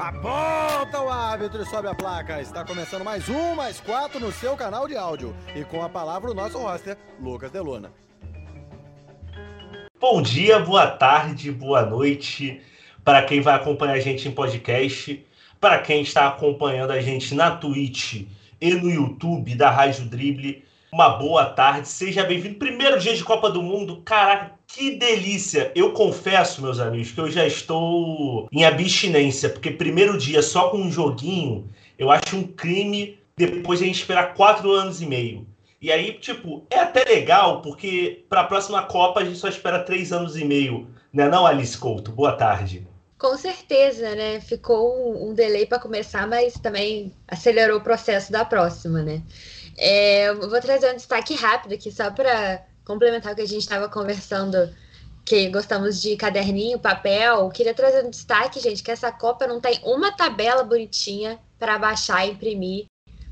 Aponta o árbitro e sobe a placa. Está começando mais um, mais quatro no seu canal de áudio. E com a palavra o nosso roster, Lucas Deluna. Bom dia, boa tarde, boa noite para quem vai acompanhar a gente em podcast, para quem está acompanhando a gente na Twitch e no YouTube da Rádio Drible. Uma boa tarde, seja bem-vindo. Primeiro dia de Copa do Mundo, caraca, que delícia! Eu confesso, meus amigos, que eu já estou em abstinência, porque primeiro dia só com um joguinho, eu acho um crime depois a gente esperar quatro anos e meio. E aí, tipo, é até legal, porque para a próxima Copa a gente só espera três anos e meio. Né não, Alice Couto? Boa tarde. Com certeza, né? Ficou um, delay para começar, mas também acelerou o processo da próxima, né? É, eu vou trazer um destaque rápido aqui, só para complementar o que a gente estava conversando, que gostamos de caderninho, papel. Queria trazer um destaque, gente, que essa Copa não tem uma tabela bonitinha para baixar e imprimir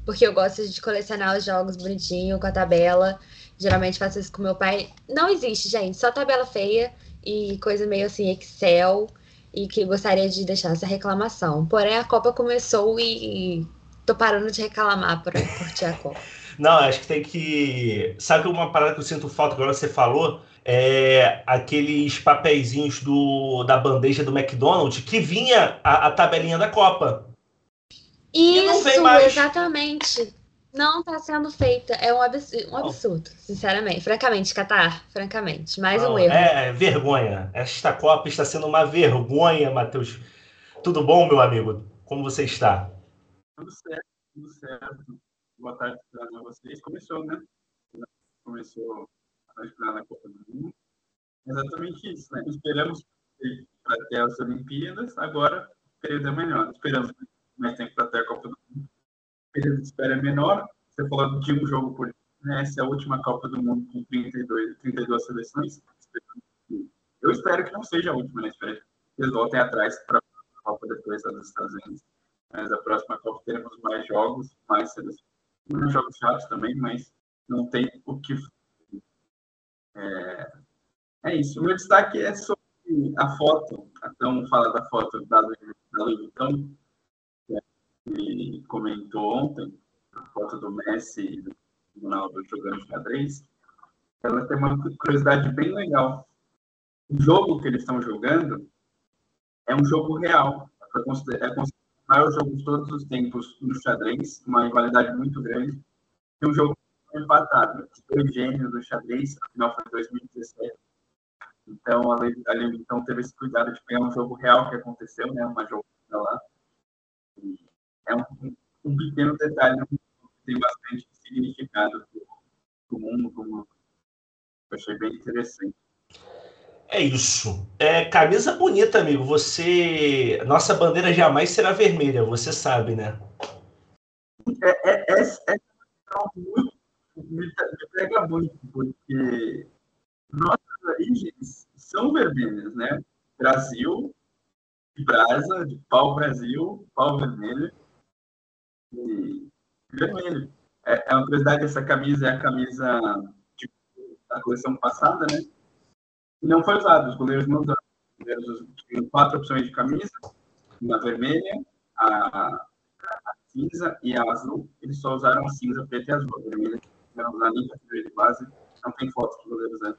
porque eu gosto de colecionar os jogos bonitinho, com a tabela. Geralmente faço isso com meu pai. Não existe, gente, só tabela feia e coisa meio assim, Excel, e que gostaria de deixar essa reclamação. Porém, a Copa começou e, e tô parando de reclamar para curtir a Copa. Não, acho que tem que. Sabe uma parada que eu sinto falta agora você falou? É aqueles papeizinhos do, da bandeja do McDonald's que vinha a, a tabelinha da Copa. Isso, exatamente. Não está sendo feita. É um absurdo, um absurdo sinceramente. Francamente, Qatar, francamente. Mais não, um erro. É, é vergonha. Esta Copa está sendo uma vergonha, Matheus. Tudo bom, meu amigo? Como você está? Tudo certo, tudo certo. Boa tarde para vocês. Começou, né? Começou a esperar na Copa do Mundo. Exatamente isso, né? Esperamos para ter as Olimpíadas, agora o período é melhor. Esperamos mais tempo para ter a Copa do Mundo. O período de espera é menor. Você falou de um jogo por né? Essa é a última Copa do Mundo com 32, 32 seleções. Eu espero que não seja a última, né? Espero que eles voltem atrás para a Copa depois dos Estados Unidos. Mas a próxima Copa teremos mais jogos, mais seleções. Não jogos chatos também, mas não tem o que. É, é isso. O meu destaque é sobre a foto. Então, fala da foto da Louis Vuitton que comentou ontem, a foto do Messi e do Ronaldo jogando xadrez, ela tem uma curiosidade bem legal. O jogo que eles estão jogando é um jogo real. É considerado o maior jogo de todos os tempos no xadrez, uma rivalidade muito grande. E um jogo empatado. Os dois gênios do xadrez, afinal foi em 2017. Então, a então teve esse cuidado de pegar um jogo real que aconteceu, né? Uma jogo lá é um, um pequeno detalhe que tem bastante significado para o mundo, como eu achei bem interessante. É isso. É camisa bonita, amigo. Você, nossa bandeira jamais será vermelha, você sabe, né? É, é, é, é muito, me, me pega muito, porque nossas origens são vermelhas, né? Brasil, de brasa, de pau Brasil, pau vermelho e vermelho. É, é uma curiosidade, essa camisa é a camisa da coleção passada, né? Não foi usada, os goleiros não usaram. Os goleiros tinham quatro opções de camisa, uma vermelha, a, a, cinza e a azul. Eles só usaram a cinza, preta e azul. A vermelha não usaram nem categoria de base, não tem fotos dos goleiros usando.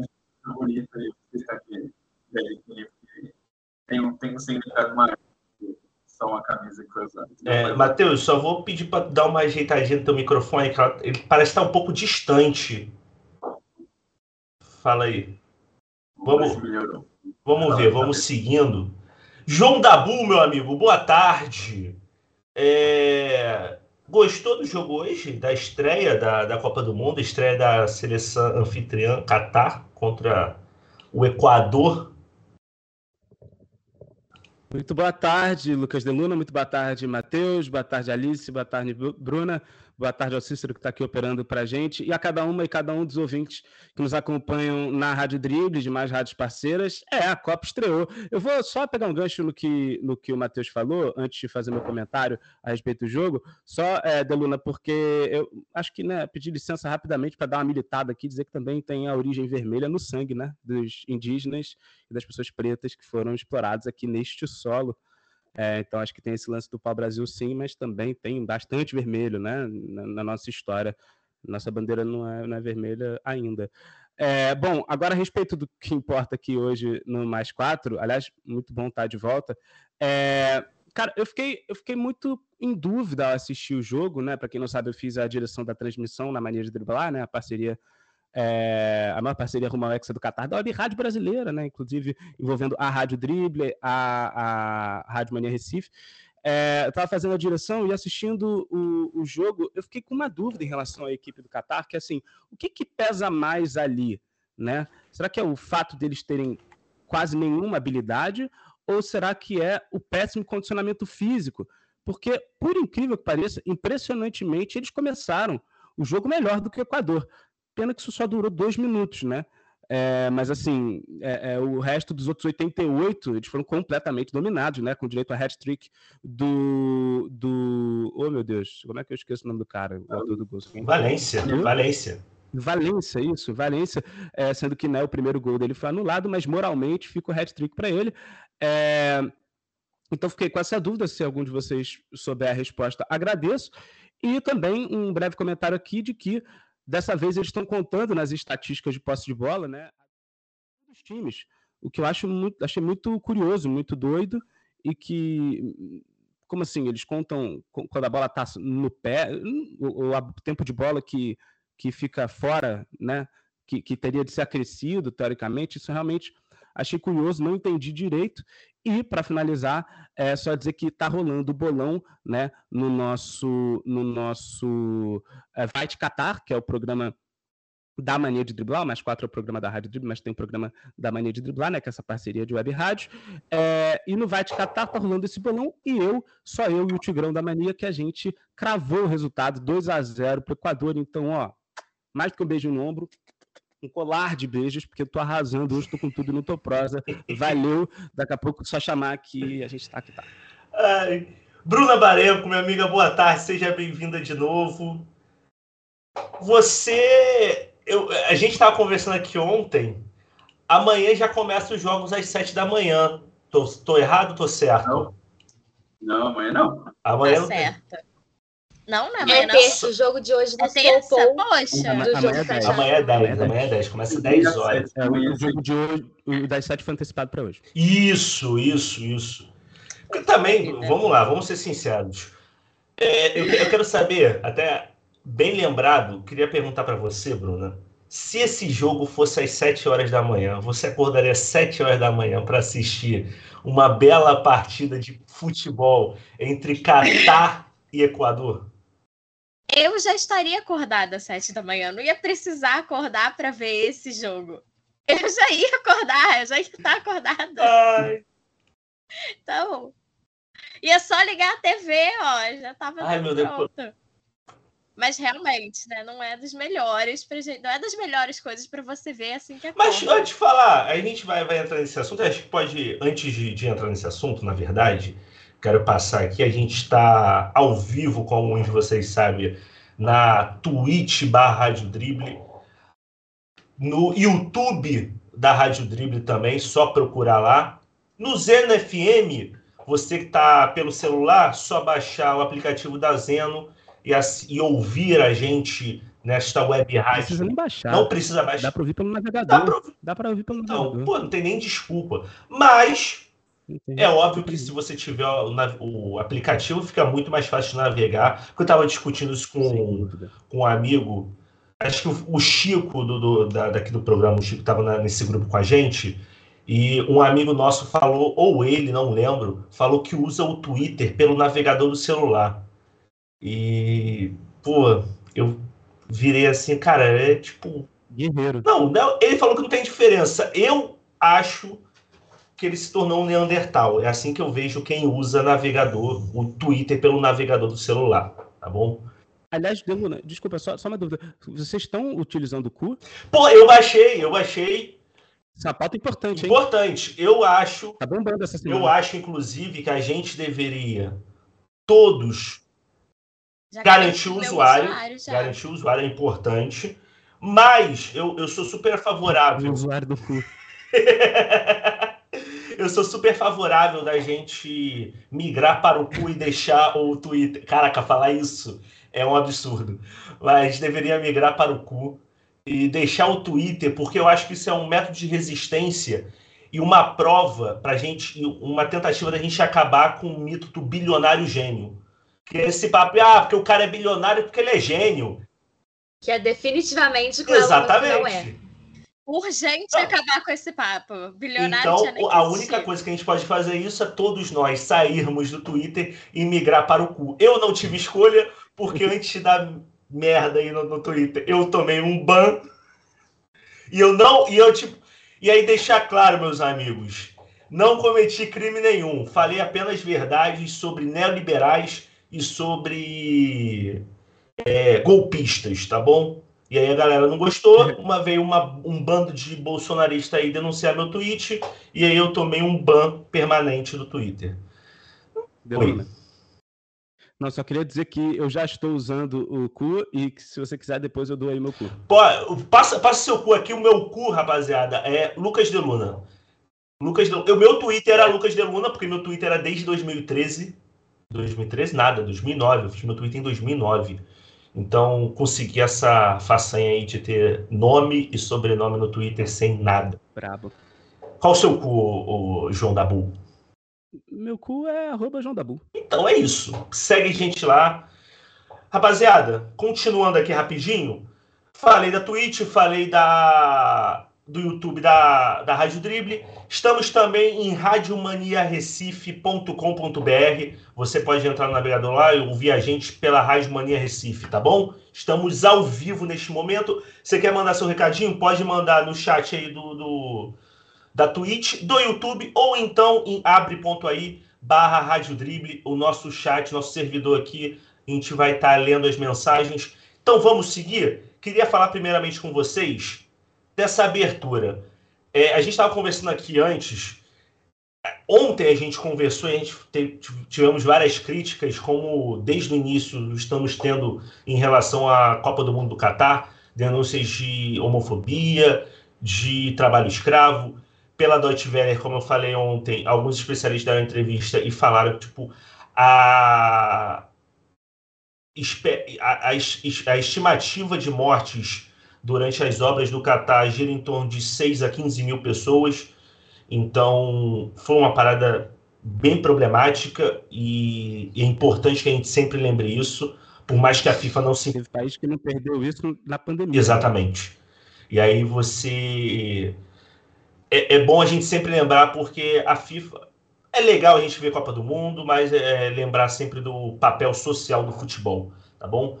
É bonito, está aqui, tem, tem um significado maior só uma camisa que foi usada. É, Matheus, só vou pedir para dar uma ajeitadinha no teu microfone, que ele parece estar um pouco distante. Fala aí. Vamos, vamos ver, vamos seguindo. João Dabu, meu amigo, boa tarde. É... Gostou do jogo hoje? Da estreia da, da Copa do Mundo, estreia da seleção anfitriã Qatar contra o Equador? Muito boa tarde, Lucas Deluna. Muito boa tarde, Matheus. Boa tarde, Alice. Boa tarde, Bruna. Boa tarde ao Cícero que está aqui operando para a gente e a cada uma e cada um dos ouvintes que nos acompanham na Rádio Drible, de mais rádios parceiras. É, a Copa estreou. Eu vou só pegar um gancho no que, no que o Matheus falou, antes de fazer meu comentário a respeito do jogo. Só, é, Deluna, porque eu acho que né, pedir licença rapidamente para dar uma militada aqui, dizer que também tem a origem vermelha no sangue né, dos indígenas e das pessoas pretas que foram explorados aqui neste solo. É, então acho que tem esse lance do pau-brasil sim, mas também tem bastante vermelho né, na, na nossa história. Nossa bandeira não é, não é vermelha ainda. É, bom, agora a respeito do que importa aqui hoje no Mais Quatro, aliás, muito bom estar de volta. É, cara, eu fiquei, eu fiquei muito em dúvida ao assistir o jogo, né? Para quem não sabe, eu fiz a direção da transmissão na Mania de Driblar, né? A parceria é, a maior parceria rumo ao Hexa do Qatar, da Web Rádio Brasileira, né? Inclusive envolvendo a Rádio Dribble, a, a Rádio Mania Recife. É, eu estava fazendo a direção e assistindo o, o, jogo, eu fiquei com uma dúvida em relação à equipe do Qatar, que assim, o que, que pesa mais ali, né? Será que é o fato deles terem quase nenhuma habilidade ou será que é o péssimo condicionamento físico? Porque, por incrível que pareça, impressionantemente, eles começaram o jogo melhor do que o Equador. Pena que isso só durou dois minutos, né? É, mas assim, é, é, o resto dos outros 88, eles foram completamente dominados, né? Com direito a hat-trick do, do. Oh, meu Deus, como é que eu esqueço o nome do cara? O autor do gol. Valência, Valência. Valência, isso, Valência, é, sendo que né, o primeiro gol dele foi anulado, mas moralmente fica o hat-trick para ele. É, então fiquei com essa dúvida, se algum de vocês souber a resposta, agradeço. E também um breve comentário aqui de que Dessa vez eles estão contando nas estatísticas de posse de bola, né? Dos times. O que eu acho muito, achei muito curioso, muito doido, e que. Como assim? Eles contam quando a bola está no pé, o, tempo de bola que, que fica fora, né? Que, que teria de ser acrescido, teoricamente. Isso realmente achei curioso, não entendi direito. E, para finalizar, é só dizer que está rolando o bolão né, no nosso, no nosso é, Vai Te Catar, que é o programa da Mania de Driblar, mais quatro é o programa da Rádio Dribble, mas tem o programa da Mania de Driblar, né, que é essa parceria de web rádio. É, e no Vai Te Catar tá rolando esse bolão, e eu, só eu e o Tigrão da Mania, que a gente cravou o resultado 2 a 0 para o Equador. Então, ó, mais do que um beijo no ombro, um colar de beijos, porque eu tô arrasando hoje, tô com tudo no tô prosa. Valeu. Daqui a pouco só chamar que a gente tá aqui, tá. Ai. Bruna Barenco, minha amiga, boa tarde, seja bem-vinda de novo. Você. Eu, a gente estava conversando aqui ontem. Amanhã já começa os jogos às sete da manhã. Tô, tô errado ou tô certo? Não. não, amanhã não. Amanhã tá não certo. Tem. Não, não é amanhã. É terça, o jogo de hoje do é terça, Soul poxa. Amanhã, do jogo é amanhã é 10, amanhã é 10, começa 10 horas. É, o jogo de hoje, o das 7 foi antecipado para hoje. Isso, isso, isso. Porque também, vamos lá, vamos ser sinceros. É, eu, eu, quero saber, até bem lembrado, queria perguntar para você, Bruna, se esse jogo fosse às 7 horas da manhã, você acordaria às 7 horas da manhã para assistir uma bela partida de futebol entre Catar e Equador? Eu já estaria acordada às sete da manhã, não ia precisar acordar para ver esse jogo. Eu já ia acordar, eu já ia estar acordada. Ai. Então, ia só ligar a TV, ó, já estava Ai, meu pronto. Deus. Mas realmente, né, não é das melhores, não é das melhores coisas para você ver assim que acorda. Mas antes de falar, a gente vai, vai entrar nesse assunto, acho que pode, antes de, de entrar nesse assunto, na verdade, quero passar aqui. A gente está ao vivo, como muitos de vocês sabem, na Twitch barra Rádio Drible, no YouTube da Rádio Drible também, só procurar lá. No Zeno FM, você que está pelo celular, só baixar o aplicativo da Zeno e, e ouvir a gente nesta web rádio. Não precisa nem baixar. Não precisa baixar. Dá para ouvir pelo navegador. Dá para ouvir... ouvir pelo então, navegador. Pô, não tem nem desculpa. Mas. É óbvio que se você tiver o, o, aplicativo, fica muito mais fácil de navegar. Eu estava discutindo isso com, com um amigo, acho que o, o Chico do, do, da, daqui do programa, o Chico estava nesse grupo com a gente, e um amigo nosso falou, ou ele, não lembro, falou que usa o Twitter pelo navegador do celular. E, pô, eu virei assim, cara, é tipo. Guerreiro. Não, não, ele falou que não tem diferença. Eu acho que ele se tornou um Neandertal. É assim que eu vejo quem usa navegador, o Twitter pelo navegador do celular, tá bom? Aliás, Deluna, desculpa, só, só uma dúvida. Vocês estão utilizando o cu? Pô, eu baixei, eu baixei. Sapato importante, hein? Importante. Eu acho. Tá bombando essa semana. Eu acho, inclusive, que a gente deveria todos já garantir o usuário. usuário garantir o usuário é importante. Mas eu, eu sou super favorável. O usuário do cu. eu sou super favorável da gente migrar para o cu e deixar o Twitter. Caraca, falar isso é um absurdo. Mas deveria migrar para o cu e deixar o Twitter, porque eu acho que isso é um método de resistência e uma prova para gente, uma tentativa da gente acabar com o mito do bilionário gênio. Que é esse papo, ah, porque o cara é bilionário porque ele é gênio. Que é definitivamente Exatamente. não é. Urgente não. acabar com esse papo. Bilionário Então, a única coisa que a gente pode fazer isso é todos nós sairmos do Twitter e migrar para o cu. Eu não tive escolha, porque antes da merda aí no, no Twitter, eu tomei um ban. E eu não. E eu, tipo, e aí deixar claro, meus amigos, não cometi crime nenhum. Falei apenas verdades sobre neoliberais e sobre é, golpistas, tá bom? E aí a galera não gostou, uma veio uma, um bando de bolsonaristas aí denunciar meu tweet, e aí eu tomei um ban permanente do Twitter. Oi. Não, só queria dizer que eu já estou usando o cu e que se você quiser, depois eu dou aí meu cu. Pô, passa, passa seu cu aqui, o meu cu, rapaziada, é Lucas de Luna. Lucas de... O meu Twitter era Lucas de Luna, porque meu Twitter era desde 2013. 2013 nada, 2009. Eu fiz meu Twitter em 2009. Então, consegui essa façanha aí de ter nome e sobrenome no Twitter sem nada. Brabo. Qual o seu cu, o João Dabu? Meu cu é arroba João Dabu. Então é isso. Segue a gente lá. Rapaziada, continuando aqui rapidinho. Falei da Twitch, falei da do YouTube da, da Rádio Drible. Estamos também em radiomaniarecife.com.br. Você pode entrar no navegador lá e ouvir a gente pela Rádio Mania Recife, tá bom? Estamos ao vivo neste momento. Você quer mandar seu recadinho? Pode mandar no chat aí do, do da Twitch, do YouTube, ou então em abre.aí barra Rádio Drible, o nosso chat, nosso servidor aqui. A gente vai estar tá lendo as mensagens. Então vamos seguir? Queria falar primeiramente com vocês dessa abertura. É, a gente estava conversando aqui antes. Ontem a gente conversou e a gente tivemos várias críticas, como desde o início estamos tendo em relação à Copa do Mundo do Catar, denúncias de homofobia, de trabalho escravo pela Deutsche Welle, como eu falei ontem, alguns especialistas deram entrevista e falaram tipo, a, a, a, estimativa de mortes durante as obras do Catar gira em torno de 6 a 15 mil pessoas. Então, foi uma parada bem problemática e, é importante que a gente sempre lembre isso, por mais que a FIFA não se. Teve país que não perdeu isso na pandemia. Exatamente. E aí você é, é, bom a gente sempre lembrar, porque a FIFA. É legal a gente ver Copa do Mundo, mas é, é lembrar sempre do papel social do futebol, tá bom?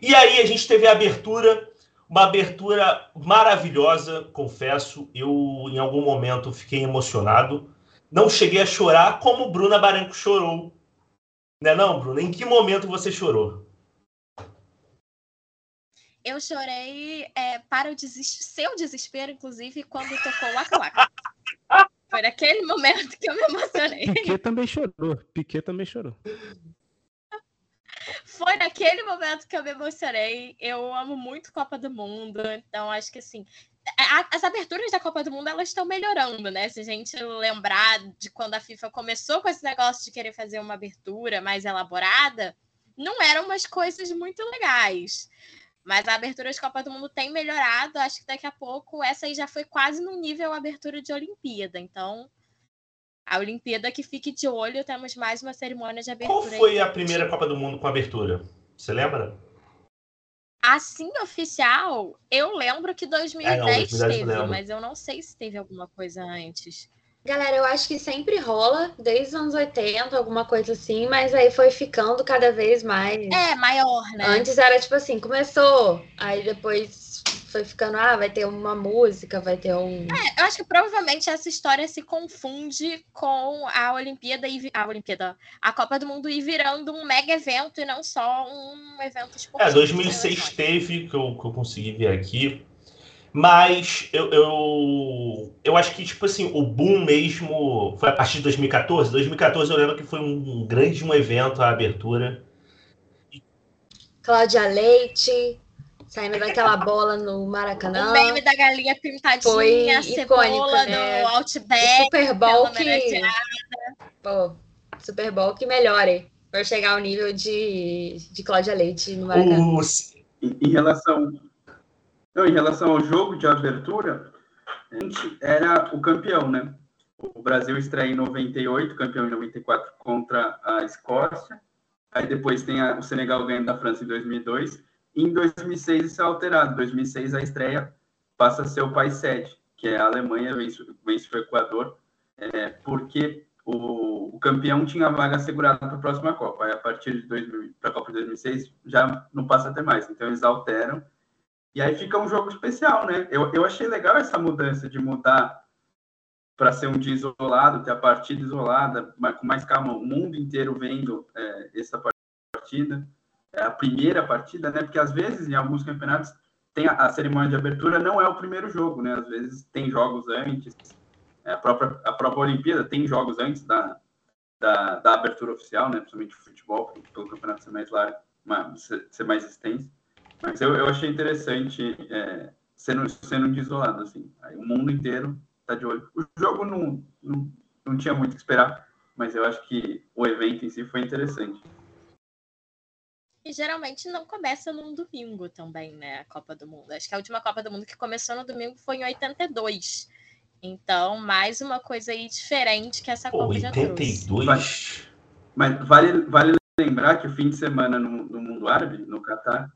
E aí a gente teve a abertura, uma abertura maravilhosa, confesso. Eu, em algum momento, fiquei emocionado. Não cheguei a chorar como Bruna Baranco chorou. Né não, Bruna? Em que momento você chorou? eu chorei é, para o desespero, seu desespero, inclusive, quando tocou o Waka Foi naquele momento que eu me emocionei. Piquet também chorou. Piquet também chorou. Foi naquele momento que eu me emocionei. Eu amo muito Copa do Mundo, então acho que assim. as aberturas da Copa do Mundo elas estão melhorando, né? Se a gente lembrar de quando a FIFA começou com esse negócio de querer fazer uma abertura mais elaborada, não eram umas coisas muito legais. Mas a abertura de Copa do Mundo tem melhorado. Acho que daqui a pouco essa aí já foi quase no nível abertura de Olimpíada. Então, a Olimpíada que fique de olho, temos mais uma cerimônia de abertura. Qual foi a primeira Copa do Mundo com abertura? Você lembra? Assim, oficial, eu lembro que 2010, é, não, 2010 teve, mas eu não sei se teve alguma coisa antes. Galera, eu acho que sempre rola, desde os anos 80, alguma coisa assim, mas aí foi ficando cada vez mais. É, maior, né? Antes era tipo assim, começou, aí depois foi ficando, ah, vai ter uma música, vai ter um. É, eu acho que provavelmente essa história se confunde com a Olimpíada e a Olimpíada, a Copa do Mundo ir virando um mega evento e não só um evento esportivo. É, 2006 teve, que eu, que eu consegui ver aqui, mas eu, eu, eu acho que, tipo assim, o boom mesmo foi a partir de 2014. 2014 eu lembro que foi um grande um evento, a abertura. Cláudia Leite, saindo daquela bola no Maracanã. O meme da galinha pintadinha, Foi a cebola icônico, né? no Outback. Super Bowl que. homenageada. Pô, Super Bowl que melhore. Pra chegar ao nível de, de Cláudia Leite no Maracanã. O, Em, em relação, não, em relação ao jogo de abertura, a gente era o campeão, né? O Brasil estreia em 98, campeão em 94 contra a Escócia. Aí depois tem a- o Senegal ganhando da França em 2002. Em 2006 isso é alterado. Em 2006 a estreia passa a ser o país sede, que é a Alemanha, vence, vence o Equador, é, porque o, o campeão tinha vaga assegurada para a próxima Copa. Aí a partir de 2000 para a Copa de 2006 já não passa a ter mais. Então eles alteram. E aí fica um jogo especial, né? Eu, eu achei legal essa mudança de mudar para ser um dia isolado, ter a partida isolada, mas com mais calma, o mundo inteiro vendo é, essa partida. É a primeira partida, né? Porque às vezes, em alguns campeonatos, tem a, a cerimônia de abertura não é o primeiro jogo, né? Às vezes tem jogos antes. É, a, própria, a própria Olimpíada tem jogos antes da, da, da abertura oficial, né? Principalmente o futebol, pelo, campeonato ser mais largo, ser, mais extenso. Mas eu, eu achei interessante é, sendo, sendo dia isolado, assim. Aí o mundo inteiro tá de olho. O jogo não, não, não tinha muito o que esperar, mas eu acho que o evento em si foi interessante. E geralmente não começa num domingo também, né? A Copa do Mundo. Acho que a última Copa do Mundo que começou no domingo foi em 82. Então, mais uma coisa aí diferente que essa pô, Copa já trouxe. 82. Mas vale, vale lembrar que o fim de semana no, no mundo árabe, no Catar,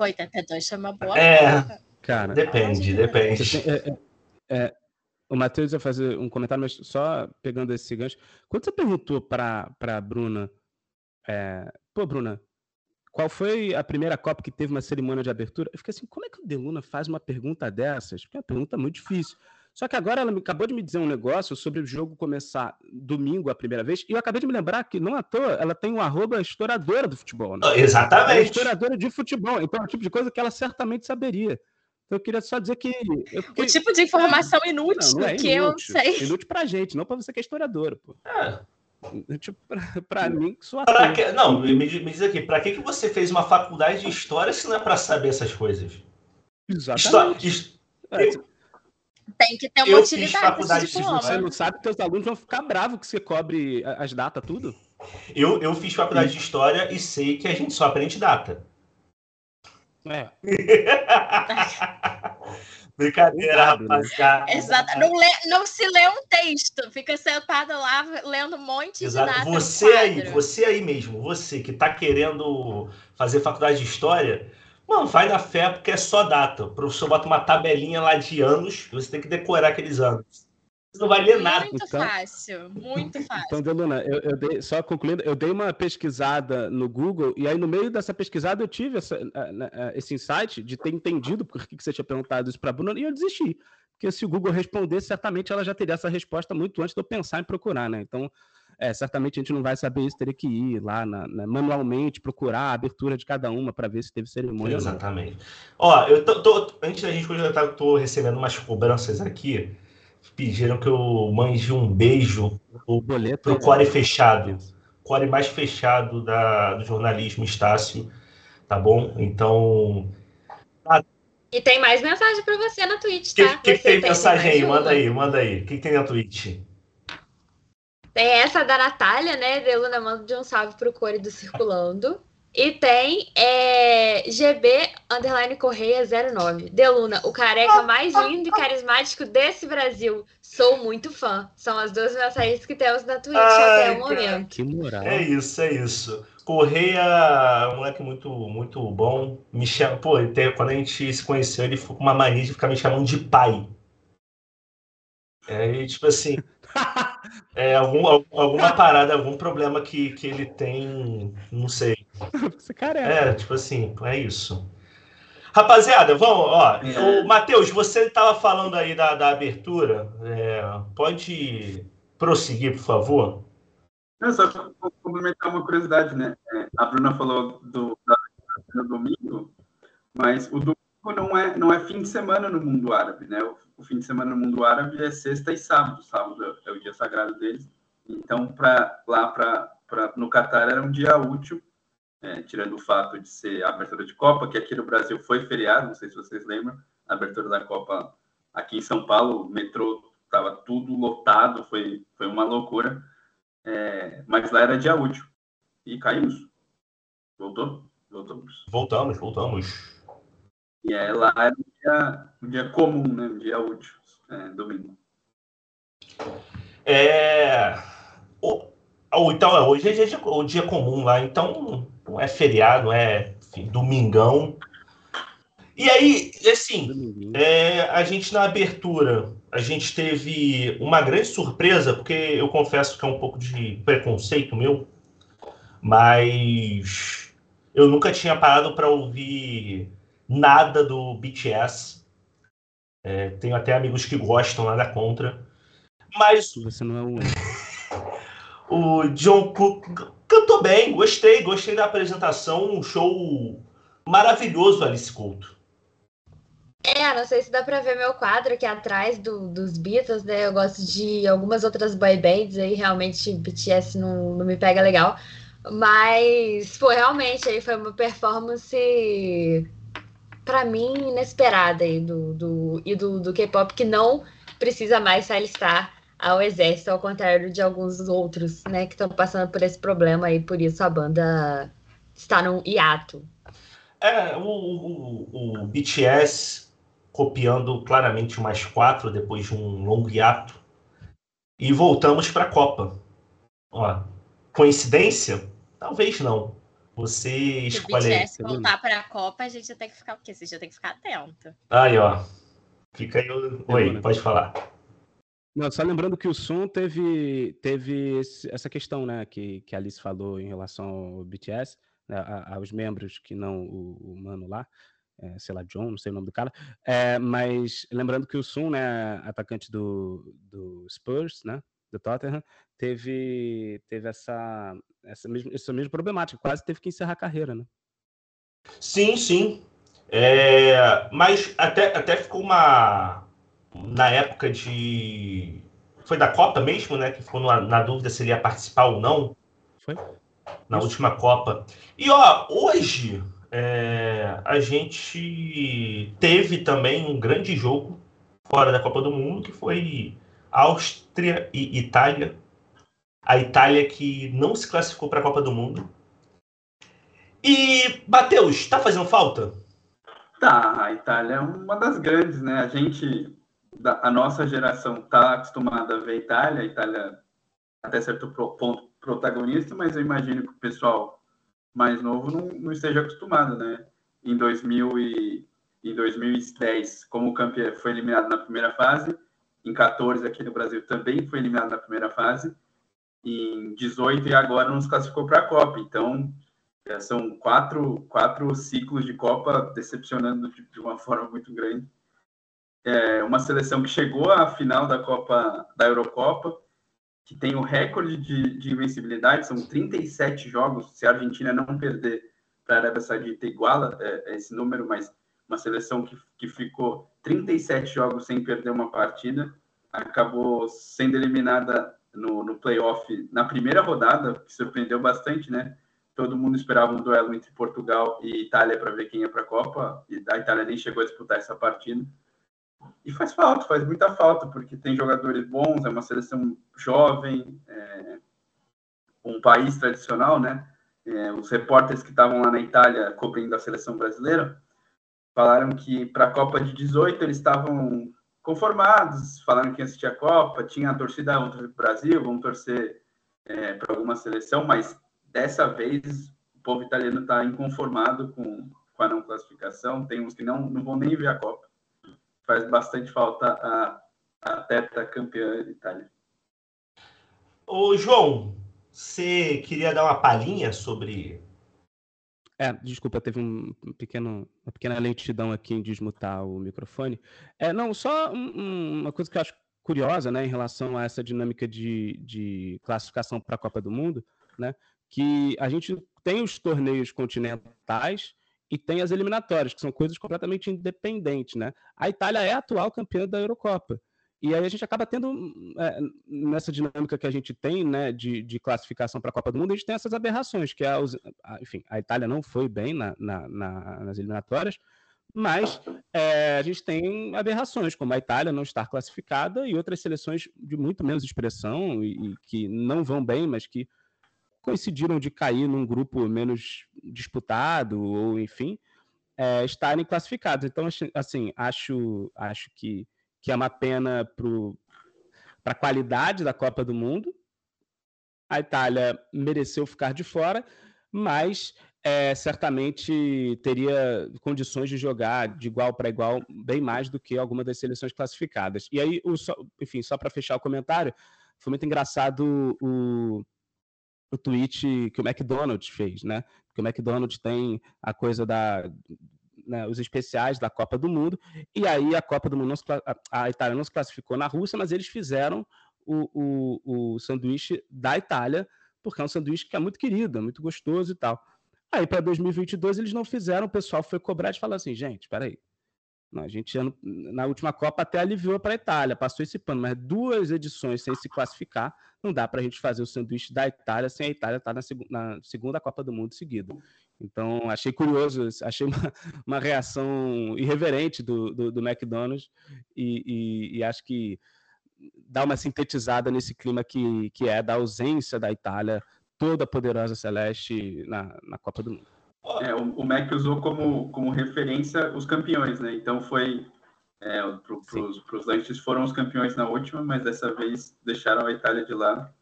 82 foi uma boa É. Cara, Depende, depende. é- é- é, o Matheus ia fazer um comentário, mas só pegando esse gancho. Quando você perguntou para a Bruna, é, pô, Bruna, qual foi a primeira Copa que teve uma cerimônia de abertura? Eu fiquei assim, como é que o Deluna faz uma pergunta dessas? Porque é uma pergunta muito difícil. Só que agora ela me- acabou de me dizer um negócio sobre o jogo começar domingo a primeira vez, e eu acabei de me lembrar que, não à toa, ela tem um arroba estouradora do futebol, né? Ela é Exatamente. historiadora de futebol, então é o tipo de coisa que ela certamente saberia. Então eu queria só dizer que. Eu O fiquei... tipo de informação inútil Não, não é que eu inútil. sei. Inútil pra gente, não pra você que é historiadora, pô. É. Tipo, pra, pra mim, que ator. que- Não, me, diz- me diz aqui, pra que, que você fez uma faculdade de história se não é pra saber essas coisas? Histó- Exatamente. his- É, eu- Tem que ter uma Eu fiz utilidade de diploma. Você não sabe teus alunos vão ficar bravos que você cobre as datas, tudo? Eu, eu fiz faculdade de história e sei que a gente só aprende data. É. Brincadeira, né? rapaziada. Exato. Não, lê- não se lê um texto, fica sentado lá lendo um monte Exato. de no Você aí, você aí mesmo, você que tá querendo fazer faculdade de história, mano, vai na fé porque é só data. O professor bota uma tabelinha lá de anos e você tem que decorar aqueles anos. Não vai ler nada. Muito Então- fácil, muito fácil. Então, Deluna, eu, eu dei, só concluindo, eu dei uma pesquisada no Google, e aí no meio dessa pesquisada eu tive essa, esse insight de ter entendido por que que você tinha perguntado isso para a Bruna, e eu desisti. Porque se o Google respondesse, certamente ela já teria essa resposta muito antes de eu pensar em procurar, né? Então, é, certamente a gente não vai saber isso, teria que ir lá na- na- manualmente, procurar a abertura de cada uma para ver se teve cerimônia. Exatamente. Ó, eu tô, tô- antes da gente continuar, eu tô recebendo umas cobranças aqui. Pediram que eu mande um beijo O boleto. pro é- core fechado. Core mais fechado da, do jornalismo, Estácio. Tá bom? Então. E tem mais mensagem pra você na Twitch, O que, tá? que, que Você tem mensagem aí? uma. Manda aí, manda aí. O que, que tem na Twitch? Tem essa da Natália, né? Deluna manda de um salve pro Core do Circulando. E tem é, GB underline Correia 09. Deluna, o careca mais lindo e carismático desse Brasil. Sou muito fã. São as duas mensagens que temos na Twitch Ai, até o momento. Que moral. É isso, é isso. Correia, um moleque muito, muito bom. Me chama, pô, quando a gente se conheceu, ele ficou com uma mania de ficar me chamando de pai. É, e, tipo assim, é, algum- alguma parada, algum problema que, que ele tem, não sei. Você careca. É, tipo assim, é isso. Rapaziada, vamos, ó. É. O Matheus, você estava falando aí da, da abertura. é, pode prosseguir, por favor? Não, só para complementar uma curiosidade, né? É, a Bruna falou do, da, do domingo, mas o domingo não é, não é fim de semana no mundo árabe, né? O, o fim de semana no mundo árabe é sexta e sábado. Sábado é, é o dia sagrado deles. Então, pra, lá pra, pra, no Catar era um dia útil é, tirando o fato de ser a abertura de Copa, que aqui no Brasil foi feriado, não sei se vocês lembram, a abertura da Copa aqui em São Paulo, o metrô estava tudo lotado, foi, foi uma loucura, é, mas lá era dia útil, e caímos. Voltou? Voltamos. Voltamos, voltamos. E é, lá era um dia, um dia comum, né? Um dia útil, é, domingo. É. O, então, é, hoje é o dia comum lá, então não é feriado, não é enfim, domingão. E aí, assim, é, a gente na abertura, a gente teve uma grande surpresa, porque eu confesso que é um pouco de preconceito meu, mas eu nunca tinha parado para ouvir nada do BTS. É, tenho até amigos que gostam, nada contra. Mas. Você não é o o John Cook cantou bem, gostei, gostei da apresentação, um show maravilhoso, Alice Couto. É, não sei se dá pra ver meu quadro aqui atrás do, dos Beatles, né? Eu gosto de algumas outras boy bands aí, realmente BTS não, não me pega legal. Mas, pô, realmente aí foi uma performance para mim inesperada aí do, do, e do, do K-pop que não precisa mais se alistar ao exército, ao contrário de alguns outros, né, que estão passando por esse problema aí, por isso a banda está num hiato. É, o, o, o BTS copiando claramente o mais quatro depois de um longo hiato. E voltamos para a Copa. Ó, coincidência? Talvez não. Você escolhe. Se o BTS voltar para a Copa, a gente já tem que ficar o quê? Você já tem que ficar atento. Aí, ó. Fica aí. O... Oi, pode falar. Não, só lembrando que o Sun teve, teve esse, essa questão, né, que, que a Alice falou em relação ao BTS, né, aos membros que não o, o mano lá, é, sei lá, John, não sei o nome do cara, é, mas lembrando que o Sun, né, atacante do, do Spurs, né, do Tottenham, teve, teve essa, essa, mesma, essa mesma problemática, quase teve que encerrar a carreira, né? Sim, sim. É, mas até, até ficou uma. Na época de. Foi da Copa mesmo, né? Que ficou na, na dúvida se ele ia participar ou não. Foi. Na Isso. última Copa. E ó, hoje é, a gente teve também um grande jogo fora da Copa do Mundo, que foi Áustria e Itália. A Itália que não se classificou para a Copa do Mundo. E, Matheus, está fazendo falta? Tá, a Itália é uma das grandes, né? A gente, a nossa geração está acostumada a ver a Itália, a Itália até certo ponto protagonista, mas eu imagino que o pessoal mais novo não, não esteja acostumado, né? Em 2000 e em 2010, como o campeão foi eliminado na primeira fase, em 14 aqui no Brasil também foi eliminado na primeira fase, em 18 e agora não se classificou para a Copa. Então, é, são quatro, quatro ciclos de Copa decepcionando de, de uma forma muito grande. É uma seleção que chegou à final da Copa da Eurocopa, que tem o recorde de, de invencibilidade, são 37 jogos. Se a Argentina não perder para a Arábia Saudita, iguala é, é, esse número, mas uma seleção que, que ficou 37 jogos sem perder uma partida, acabou sendo eliminada no, no playoff na primeira rodada, que surpreendeu bastante, né? Todo mundo esperava um duelo entre Portugal e Itália para ver quem ia para a Copa, e a Itália nem chegou a disputar essa partida. E faz falta, faz muita falta, porque tem jogadores bons, é uma seleção jovem, é, um país tradicional, né? É, os repórteres que estavam lá na Itália cobrindo a seleção brasileira falaram que para a Copa de 18 eles estavam conformados, falaram que ia assistir a Copa, tinha a torcida, vamos torcer para o Brasil, vamos torcer é, para alguma seleção, mas dessa vez o povo italiano está inconformado com, com a não classificação, tem uns que não, não vão nem ver a Copa faz bastante falta a, a teta campeã de Itália. Ô, João, você queria dar uma palhinha sobre. É, desculpa, teve um pequeno, uma pequena lentidão aqui em desmutar o microfone. É, não, só um, uma coisa que eu acho curiosa, né, em relação a essa dinâmica de, de classificação para a Copa do Mundo, né, que a gente tem os torneios continentais e tem as eliminatórias, que são coisas completamente independentes, né? A Itália é a atual campeã da Eurocopa. E aí a gente acaba tendo, é, nessa dinâmica que a gente tem, né, de, de classificação para a Copa do Mundo, a gente tem essas aberrações, que é, a, enfim, a Itália não foi bem na, na, na, nas eliminatórias, mas é, a gente tem aberrações, como a Itália não estar classificada e outras seleções de muito menos expressão e, e que não vão bem, mas que coincidiram de cair num grupo menos disputado, ou enfim, é, estarem classificados. Então, assim, acho, acho que que é uma pena para a qualidade da Copa do Mundo. A Itália mereceu ficar de fora, mas é, certamente teria condições de jogar de igual para igual bem mais do que alguma das seleções classificadas. E aí, o, enfim, só para fechar o comentário, foi muito engraçado o, o tweet que o McDonald's fez, né? Que o McDonald's tem a coisa da né, os especiais da Copa do Mundo, e aí a Copa do Mundo, não se, a Itália não se classificou na Rússia, mas eles fizeram o, o, o sanduíche da Itália, porque é um sanduíche que é muito querido, muito gostoso e tal. Aí para 2022 eles não fizeram, o pessoal foi cobrar e falou assim, gente, espera aí, a gente na última Copa até aliviou para a Itália, passou esse pano, mas duas edições sem se classificar, não dá para a gente fazer o sanduíche da Itália sem a Itália estar tá na, seg na segunda Copa do Mundo seguida. Então, achei curioso, achei uma, uma reação irreverente do, do, do McDonald's e, e, e, acho que dá uma sintetizada nesse clima que, que é da ausência da Itália toda poderosa celeste na, na Copa do Mundo. É, o, o Mac usou como, como referência os campeões, né? Então foi é, para os lanches foram os campeões na última, mas dessa vez deixaram a Itália de lado.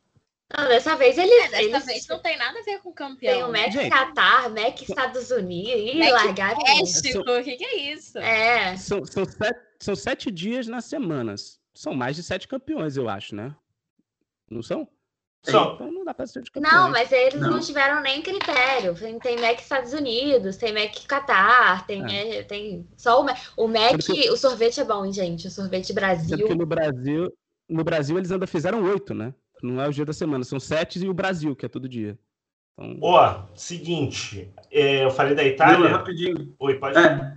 Não, dessa vez ele. É, dessa eles... vez não tem nada a ver com campeão. Tem o Mac Gente. Qatar, Mac Estados Unidos. Ih, largaram. México, o que, que, é isso? É. São, são, sete, são sete dias nas semanas. São mais de sete campeões, eu acho, né? Não são? Só. Então não dá pra ser de campeões. Não, mas eles não. não tiveram nem critério. Tem, Mac Estados Unidos, tem Mac Qatar, tem, é. tem só o Mac. O Mac, porque... o sorvete é bom, gente. O sorvete Brasil. Porque no Brasil, no Brasil eles ainda fizeram oito, né? Não é o dia da semana, são sete e o Brasil, que é todo dia. Então... Ó, seguinte, é, eu falei da Itália. Não, rapidinho. Oi, pode. É.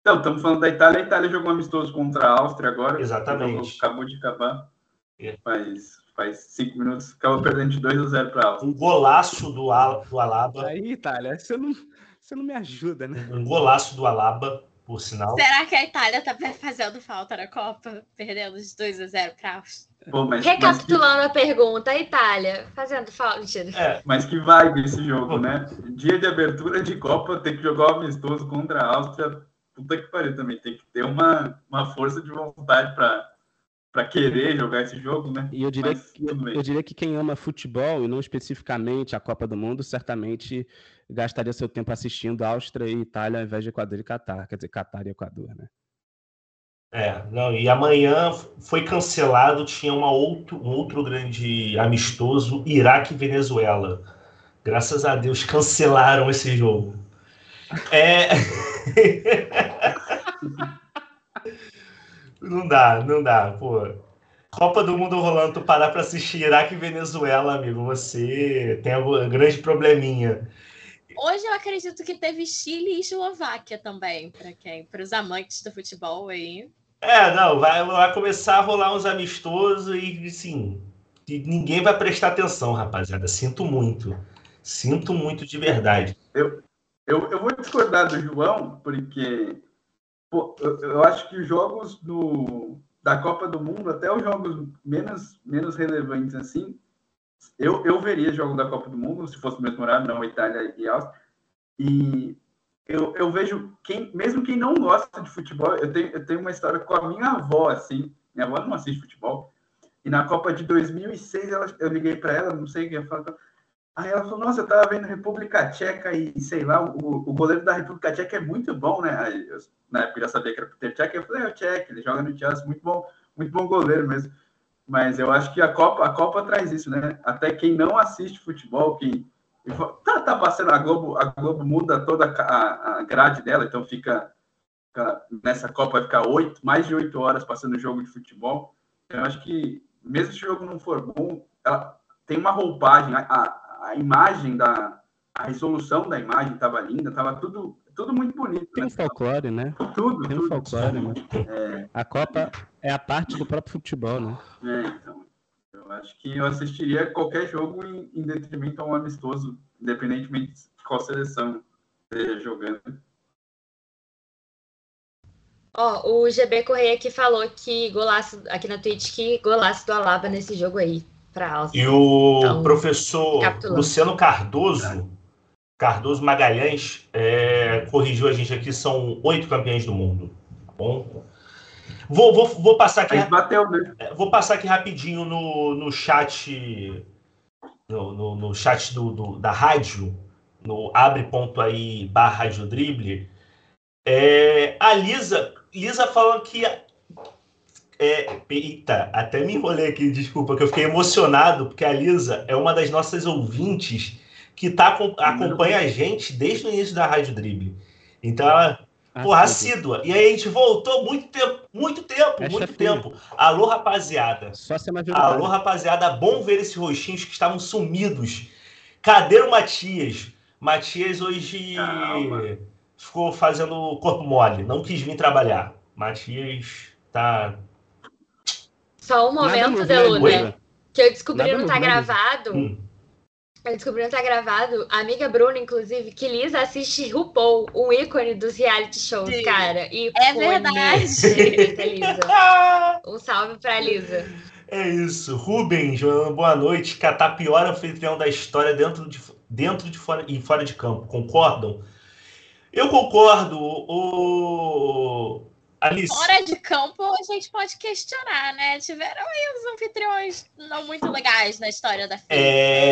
Então, estamos falando da Itália. A Itália jogou amistoso contra a Áustria agora. Exatamente. Acabou de acabar. É. Faz, faz cinco minutos. Acabou perdendo de 2 a 0 para a Áustria. Um golaço do, Al, do Alaba. Aí, Itália, você não, você não me ajuda, né? Um golaço do Alaba, por sinal. Será que a Itália tá fazendo falta na Copa? Perdendo de 2 a 0 para a Áustria? Pô, mas, Recapitulando mas que... a pergunta, a Itália fazendo falta. É, mas que vibe esse jogo, né? Dia de abertura de Copa, tem que jogar o amistoso contra a Áustria. Puta que pariu também. Tem que ter uma, uma força de vontade para para querer jogar esse jogo, né? E eu diria, Mas, que, eu diria que quem ama futebol, e não especificamente a Copa do Mundo, certamente gastaria seu tempo assistindo Áustria e Itália ao invés de Equador e Catar. Quer dizer, Catar e Equador, né? É, não, e amanhã foi cancelado, tinha uma outro, um outro grande amistoso, Iraque e Venezuela. Graças a Deus cancelaram esse jogo. É. não dá, não dá, pô. Copa do Mundo rolando, tu parar para assistir Iraque e Venezuela, amigo, você tem um grande probleminha. Hoje eu acredito que teve Chile e Eslováquia também, para quem, para os amantes do futebol aí. É, não, vai, vai começar a rolar uns amistosos e, assim, ninguém vai prestar atenção, rapaziada. Sinto muito. Sinto muito de verdade. Eu, eu, eu vou discordar do João, porque pô, eu, eu, acho que os jogos do, da Copa do Mundo, até os jogos menos, menos relevantes assim, eu, eu veria jogo da Copa do Mundo, se fosse o mesmo horário, não Itália e Áustria. E eu, eu vejo quem, mesmo quem não gosta de futebol, eu tenho, eu tenho uma história com a minha avó, assim, minha avó não assiste futebol, e na Copa de 2006 ela, eu liguei para ela, não sei o que ia falar, aí ela falou, nossa, eu tava vendo República Tcheca e, sei lá, o, o goleiro da República Tcheca é muito bom, né? Aí eu, na época eu já sabia que era Peter Tcheca, eu falei, é o Tcheca, ele joga no Chelsea, muito bom, muito bom goleiro mesmo. Mas eu acho que a Copa, a Copa traz isso, né? Até quem não assiste futebol, quem Tá, tá passando a Globo, a Globo muda toda a, a grade dela, então fica, fica, nessa Copa vai ficar oito, mais de oito horas passando jogo de futebol. Eu acho que mesmo se o jogo não for bom, ela tem uma roupagem, a, a, a imagem da a resolução da imagem estava linda, estava tudo tudo muito bonito. Tem né? um folclore, né? Tudo, tem um folclore, né? É... A Copa É a parte do próprio futebol, né? É, então. Eu acho que eu assistiria qualquer jogo em, em detrimento a um amistoso, independentemente de qual seleção esteja jogando. Ó, o GB Correia aqui falou que golaço, aqui na Twitch, que golaço do Alaba nesse jogo aí, Alça. E o Então, professor capitulando. Luciano Cardoso, Cardoso Magalhães, é, corrigiu a gente aqui, são oito campeões do mundo. Tá bom? Vou, vou, vou passar aqui. Bateu, né? É, Vou passar aqui rapidinho no, no chat no, no, no chat do, do- da rádio, no abre.aí barra rádio drible. É, a Lisa, Lisa falando que. É, eita, até me enrolei aqui, desculpa, que eu fiquei emocionado, porque a Lisa é uma das nossas ouvintes que tá, acom- acompanha a gente desde o início da Rádio Drible. Então, ela, porra, sim. assídua. E aí a gente voltou muito tempo, muito tempo, É muito chefinha. tempo. Alô, rapaziada. Só ser majoritário. Alô, rapaziada. Bom ver esses rostinhos que estavam sumidos. Cadê o Matias? Matias hoje Calma. ficou fazendo corpo mole. Não quis vir trabalhar. Matias tá. Só um momento, novo, né, Deluna, Bruna? que eu descobri Nada não tá gravado. Hum. Eu descobri não tá gravado. A amiga Bruna, inclusive, que Lisa assiste RuPaul, um ícone dos reality shows, Sim. cara. E É verdade. Lisa. Um salve pra Lisa. É isso. Rubens, boa noite. Catar pior anfitrião da história dentro de, dentro de fora, e fora de campo. Concordam? Eu concordo. O... Alice. Fora de campo, a gente pode questionar, né? Tiveram aí uns anfitriões não muito legais na história da FIFA. É,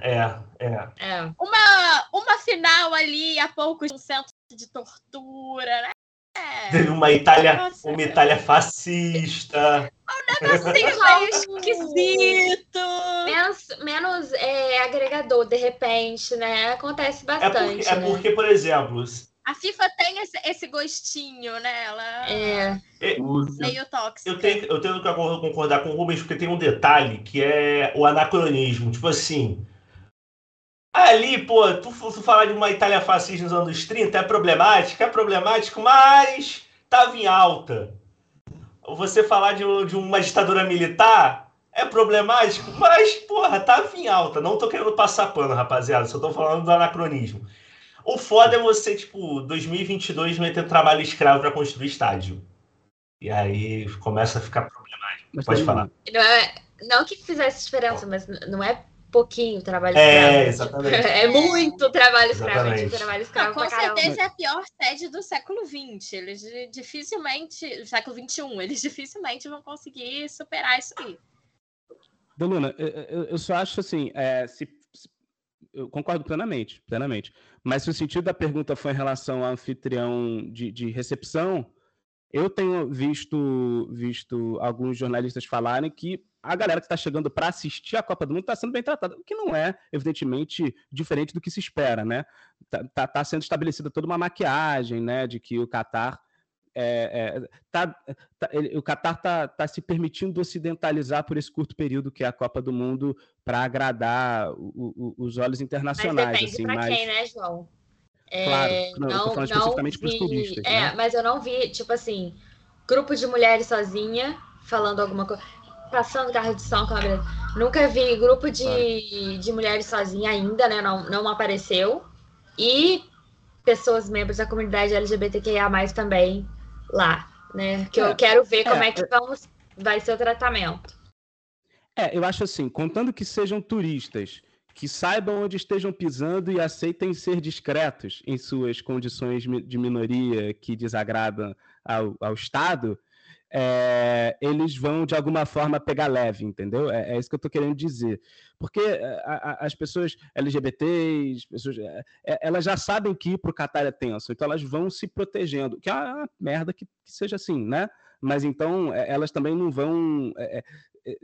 é, é. É. Uma, uma final ali há pouco de um centro de tortura, né? É. Teve uma Itália, Nossa. uma Itália fascista. Assim, meio esquisito. Menos, menos é, agregador, de repente, né? Acontece É bastante, porque, é né? porque, por exemplo, A FIFA tem esse, esse gostinho, né? Ela é É, Lúcio. meio tóxica. eu tenho, eu tenho que concordar com o Rubens, porque tem um detalhe que é o anacronismo. Tipo assim. Ali, pô, tu, tu falar de uma Itália fascista nos anos 30 é problemático, é problemático, mas tava em alta. Você falar de, de uma ditadura militar é problemático, mas, porra, tava em alta. Não tô querendo passar pano, rapaziada, só tô falando do anacronismo. O foda é você, tipo, 2022 meter trabalho escravo pra construir estádio. E aí começa a ficar problemático. Mas Pode falar. não, é, não que fizesse diferença, mas não é pouquinho trabalho É, escravo. exatamente. É muito trabalho escravo, é Exatamente. muito trabalho Não, escravo com pra caramba. certeza é a pior sede do século XX. Eles di- dificilmente, século XXI, eles dificilmente vão conseguir superar isso aí. Deluna, eu, eu- eu só acho assim, é, se, se- eu concordo plenamente, plenamente. Mas se o sentido da pergunta foi em relação ao anfitrião de, de recepção, eu tenho visto, visto alguns jornalistas falarem que a galera que está chegando para assistir a Copa do Mundo está sendo bem tratada, o que não é, evidentemente, diferente do que se espera, né? Tá, tá- tá sendo estabelecida toda uma maquiagem, né, de que o Catar é, é, tá, tá- ele- o Catar está tá se permitindo ocidentalizar por esse curto período que é a Copa do Mundo para agradar o- o- os olhos Mas internacionais. depende assim, pra mas... quem, né, João? É, Claro, não, eu tô falando especificamente pros vi- turistas, É, né? mas eu não vi, tipo assim, grupo de mulheres sozinha falando alguma coisa. Passando carro de som com a beleza. Nunca vi grupo de, de mulheres sozinha ainda, né? Não, não apareceu. E pessoas membros da comunidade LGBTQIA também lá, né? Que É, eu quero ver como é, é que vamos, vai ser o tratamento. É, eu acho assim, contando que sejam turistas, que saibam onde estejam pisando e aceitem ser discretos em suas condições de minoria que desagradam ao, ao Estado, é, eles vão de alguma forma pegar leve, entendeu? É, é isso que eu estou querendo dizer. Porque é, a- a- as pessoas LGBTs, pessoas, é, é, elas já sabem que ir para o Catar é tenso, então elas vão se protegendo, que é uma merda que, que seja assim, né? Mas então é, elas também não vão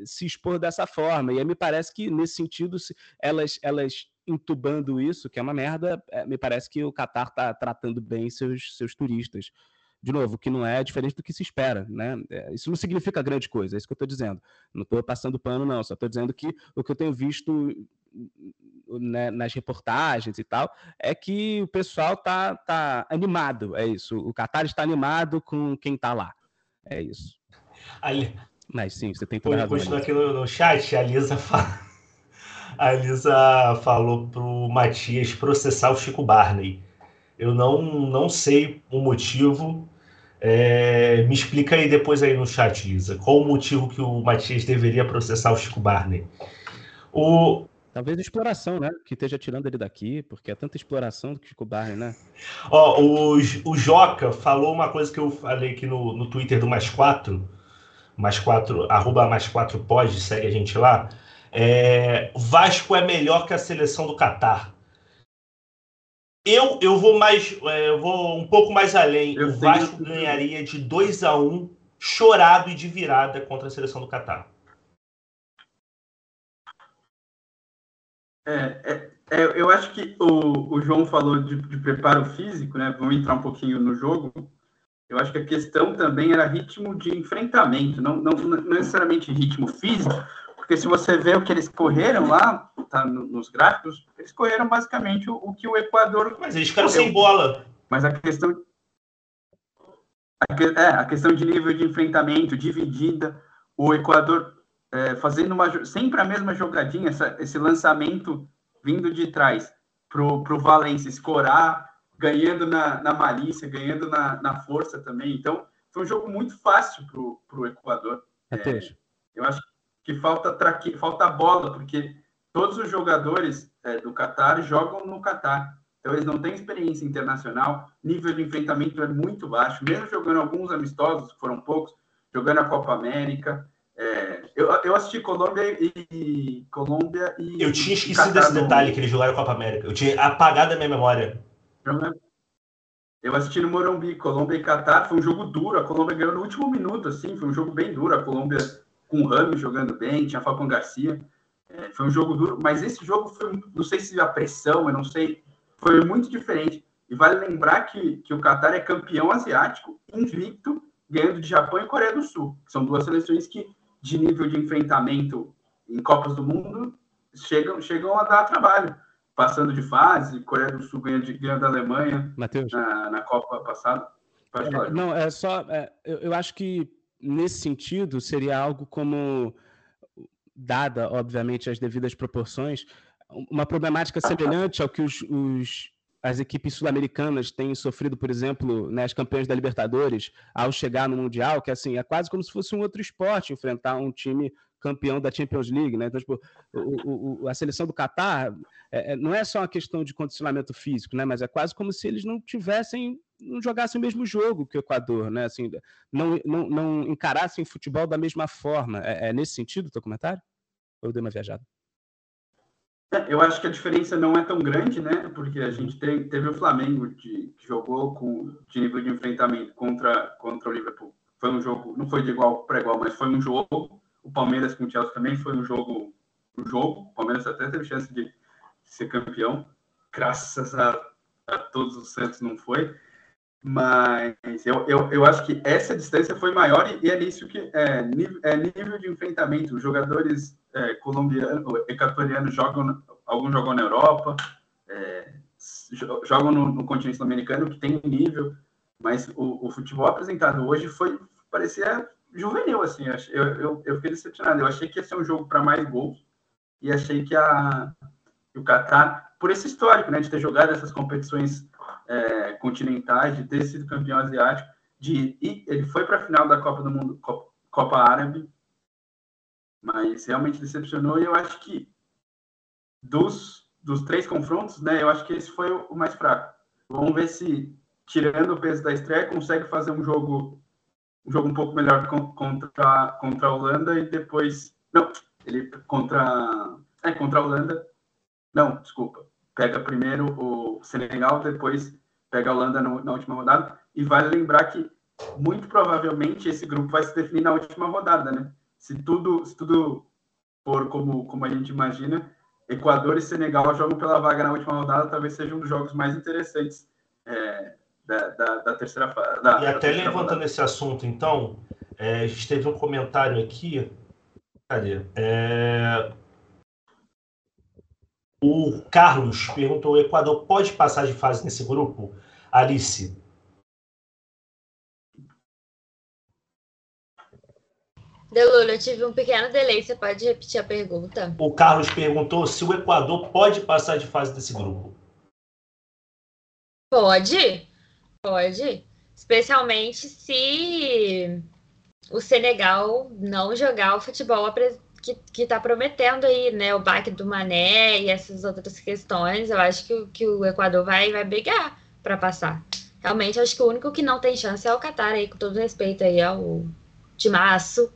se expor dessa forma. E aí me parece que, nesse sentido, se elas, elas entubando isso, que é uma merda, me parece que o Qatar está tratando bem seus, seus turistas. De novo, que não é diferente do que se espera, né? Eh, Isso não significa grande coisa, é isso que eu estou dizendo. Não estou passando pano, não, só estou dizendo que o que eu tenho visto né, nas reportagens e tal, é que o pessoal tá, tá animado, é isso. O Qatar está animado com quem está lá. É isso. Ali... Mas sim, você tem toda a razão. Continua aqui no, no chat, a Lisa fala. A Lisa falou pro Matias processar o Chico Barney. Eu não, não sei o motivo. É, me explica aí depois aí no chat, Lisa. Qual o motivo que o Matias deveria processar o Chico Barney? O... Talvez exploração, né? Que esteja tirando ele daqui, porque é tanta exploração do Chico Barney, né? Ó, o, o Joca falou uma coisa que eu falei aqui no, no Twitter do Mais Quatro. Mais quatro, arroba mais quatro pode, segue a gente lá. É, Vasco é melhor que a seleção do Catar. Eu, eu vou mais, é, eu vou um pouco mais além. Eu o Vasco que... ganharia de 2 a 1 um, chorado e de virada contra a seleção do Catar. É, é, é, eu acho que o, o João falou de, de, preparo físico, né? Vamos entrar um pouquinho no jogo. Eu acho que a questão também era ritmo de enfrentamento, não, não, não necessariamente ritmo físico, porque se você vê o que eles correram lá, tá nos gráficos, eles correram basicamente o, o que o Equador. Mas eles ficaram sem bola. Mas a questão. A, é, a questão de nível de enfrentamento, dividida, o Equador é, fazendo uma, sempre a mesma jogadinha, essa, esse lançamento vindo de trás para o Valência escorar, ganhando na, na malícia, ganhando na, na força também. Então, foi um jogo muito fácil para o Equador. É, eu acho que que falta traque, falta bola, porque todos os jogadores é, do Catar jogam no Catar. Então eles não têm experiência internacional, nível de enfrentamento é muito baixo, mesmo jogando alguns amistosos, foram poucos, jogando a Copa América. É, eu, eu assisti Colômbia e Colômbia e. Eu tinha esquecido desse detalhe que eles jogaram a Copa América. Eu tinha apagado a minha memória. Eu assisti no Morumbi, Colômbia e Catar, foi um jogo duro. A Colômbia ganhou no último minuto, assim, foi um jogo bem duro. A Colômbia com o Ramos jogando bem, tinha Falcão Garcia. É, foi um jogo duro, mas esse jogo foi, não sei se a pressão, eu não sei, foi muito diferente. E vale lembrar que, que o Qatar é campeão asiático, invicto, ganhando de Japão e Coreia do Sul, que são duas seleções que, de nível de enfrentamento em Copas do Mundo, chegam, chegam a dar trabalho. Passando de fase, Coreia do Sul ganhando, ganhando da Alemanha na, na, Copa passada. É, não, é só. É, eu, eu acho que nesse sentido, seria algo como, dada, obviamente, as devidas proporções, uma problemática semelhante ao que os, os as equipes sul-americanas têm sofrido, por exemplo, né, as campeãs da Libertadores, ao chegar no Mundial, que assim, é quase como se fosse um outro esporte enfrentar um time campeão da Champions League, né? Então, tipo, o, o, a seleção do Catar é, é, não é só uma questão de condicionamento físico, né? Mas é quase como se eles não tivessem, não jogassem o mesmo jogo que o Equador, né? Assim, não, não, não encarassem futebol da mesma forma. É, é nesse sentido o teu comentário? Ou eu dei uma viajada? É, eu acho que a diferença não é tão grande, né? Porque a gente tem, teve o Flamengo de, que jogou com de nível de enfrentamento contra, contra o Liverpool. Foi um jogo, não foi de igual para igual, mas foi um jogo o Palmeiras com o Chelsea também foi um jogo, um jogo. O Palmeiras até teve chance de ser campeão, graças a, a todos os Santos não foi. Mas eu, eu, eu acho que essa distância foi maior e, é nisso que é nível, é nível de enfrentamento. Os jogadores é, colombianos, equatorianos jogam, alguns jogam na Europa, é, jogam no, no continente sul-americano, que tem nível, mas o, o futebol apresentado hoje foi parecia juvenil, assim. Eu, eu, eu fiquei decepcionado. Eu achei que ia ser um jogo para mais gols e achei que, a, que o Qatar, por esse histórico, né, de ter jogado essas competições é, continentais, de ter sido campeão asiático, de e ele foi para a final da Copa do Mundo, Copa, Copa Árabe, mas realmente decepcionou. E eu acho que dos, dos três confrontos, né, eu acho que esse foi o mais fraco. Vamos ver se, tirando o peso da estreia, consegue fazer um jogo um jogo um pouco melhor contra, contra a Holanda e depois. Não, ele contra. É, contra a Holanda. Não, desculpa. Pega primeiro o Senegal, depois pega a Holanda no, na última rodada. E vale lembrar que, muito provavelmente, esse grupo vai se definir na última rodada, né? Se tudo, se tudo for como, como a gente imagina, Equador e Senegal jogam pela vaga na última rodada, talvez seja um dos jogos mais interessantes é, da, da, da terceira fase. E até levantando esse assunto, então, é, a gente teve um comentário aqui. Cadê? É... O Carlos perguntou: o Equador pode passar de fase nesse grupo? Alice. Delula, eu tive um pequeno delay, você pode repetir a pergunta? O Carlos perguntou se o Equador pode passar de fase desse grupo. Pode, pode. Especialmente se o Senegal não jogar o futebol que está prometendo aí, né? O baque do Mané e essas outras questões. Eu acho que, que o Equador vai, vai brigar para passar. Realmente, acho que o único que não tem chance é o Qatar aí, com todo respeito aí ao Timaço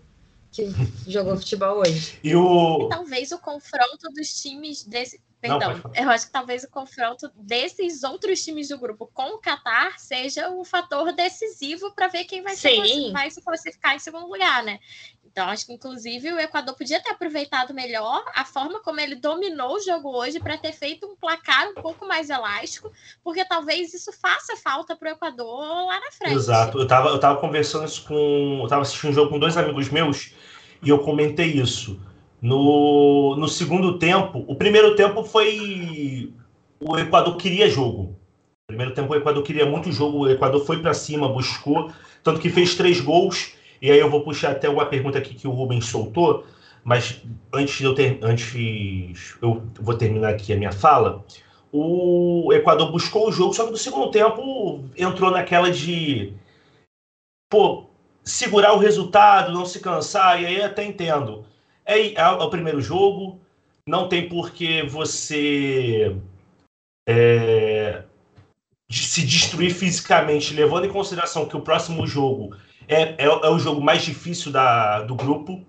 que jogou futebol hoje. E o... Talvez o confronto dos times desse. Perdão, Não, eu acho que talvez o confronto desses outros times do grupo com o Qatar seja o fator decisivo para ver quem vai, ser, vai se classificar em segundo lugar, né? Então, acho que, inclusive, o Equador podia ter aproveitado melhor a forma como ele dominou o jogo hoje para ter feito um placar um pouco mais elástico, porque talvez isso faça falta para o Equador lá na frente. Exato. Eu estava eu tava conversando isso com. Eu estava assistindo um jogo com dois amigos meus e eu comentei isso. No, no segundo tempo, o primeiro tempo foi. O Equador queria jogo. No primeiro tempo, o Equador queria muito jogo. O Equador foi para cima, buscou, tanto que fez três gols. E aí eu vou puxar até uma pergunta aqui que o Rubens soltou, mas antes de eu ter, antes eu vou terminar aqui a minha fala. O Equador buscou o jogo, só que no segundo tempo entrou naquela de pô, segurar o resultado, não se cansar, e aí até entendo. É, é, o primeiro jogo, não tem por que você é, se destruir fisicamente, levando em consideração que o próximo jogo é, é, é o jogo mais difícil da, do grupo.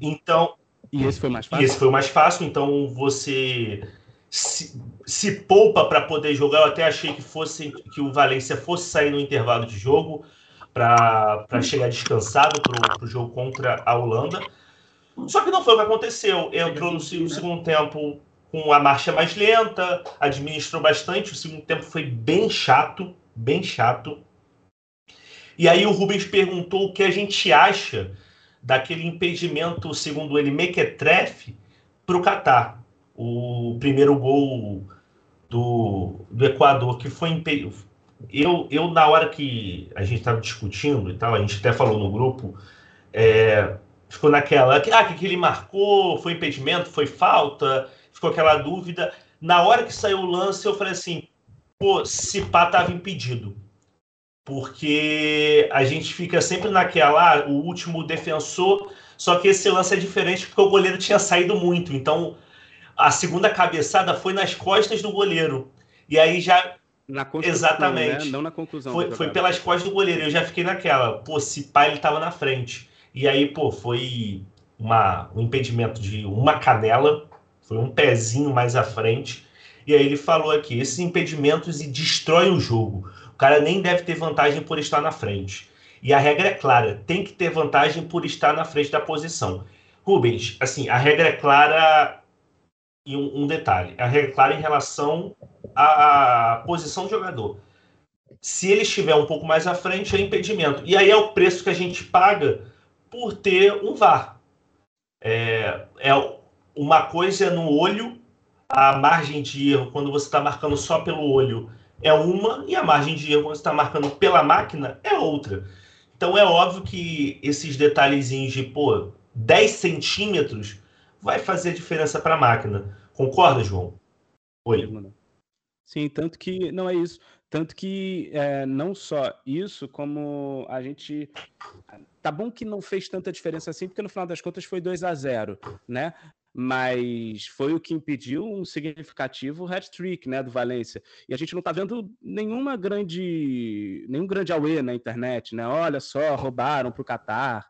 Então. E esse foi mais fácil? esse foi o mais fácil, então você se, se poupa para poder jogar. Eu até achei que fosse que o Valência fosse sair no intervalo de jogo para chegar descansado para o jogo contra a Holanda. Só que não foi o que aconteceu. Entrou no segundo tempo com a marcha mais lenta, administrou bastante. O segundo tempo foi bem chato, bem chato. E aí o Rubens perguntou o que a gente acha daquele impedimento, segundo ele, mequetrefe, para o Catar. O primeiro gol do, do Equador, que foi impedido eu, eu, na hora que a gente estava discutindo e tal, a gente até falou no grupo, é, ficou naquela, ah, que, que ele marcou, foi impedimento, foi falta, ficou aquela dúvida. Na hora que saiu o lance, eu falei assim, pô, se pá tava impedido. Porque a gente fica sempre naquela, ah, o último defensor, só que esse lance é diferente porque o goleiro tinha saído muito. Então, a segunda cabeçada foi nas costas do goleiro. E aí já na Exatamente. Né? Não na conclusão. Foi, foi pelas costas do goleiro. Eu já fiquei naquela. Pô, se pai ele tava na frente. E aí, pô, foi uma, um impedimento de uma canela. Foi um pezinho mais à frente. E aí ele falou aqui: esses impedimentos e destrói o jogo. O cara nem deve ter vantagem por estar na frente. E a regra é clara: tem que ter vantagem por estar na frente da posição. Rubens, assim, a regra é clara e um, um detalhe: a regra é clara em relação à posição do jogador. Se ele estiver um pouco mais à frente, é impedimento. E aí é o preço que a gente paga por ter um VAR. É, é uma coisa no olho, a margem de erro quando você está marcando só pelo olho é uma, e a margem de erro quando está marcando pela máquina é outra. Então é óbvio que esses detalhezinhos de pô, 10 centímetros vai fazer diferença para a máquina. Concorda, João? Oi. Sim, tanto que não é isso. Tanto que é, não só isso, como a gente. Tá bom que não fez tanta diferença assim, porque no final das contas foi 2 a 0 né? Mas foi o que impediu um significativo hat-trick, né, do Valência. E a gente não tá vendo nenhuma grande, nenhum grande away na internet, né? Olha só, roubaram para o Catar,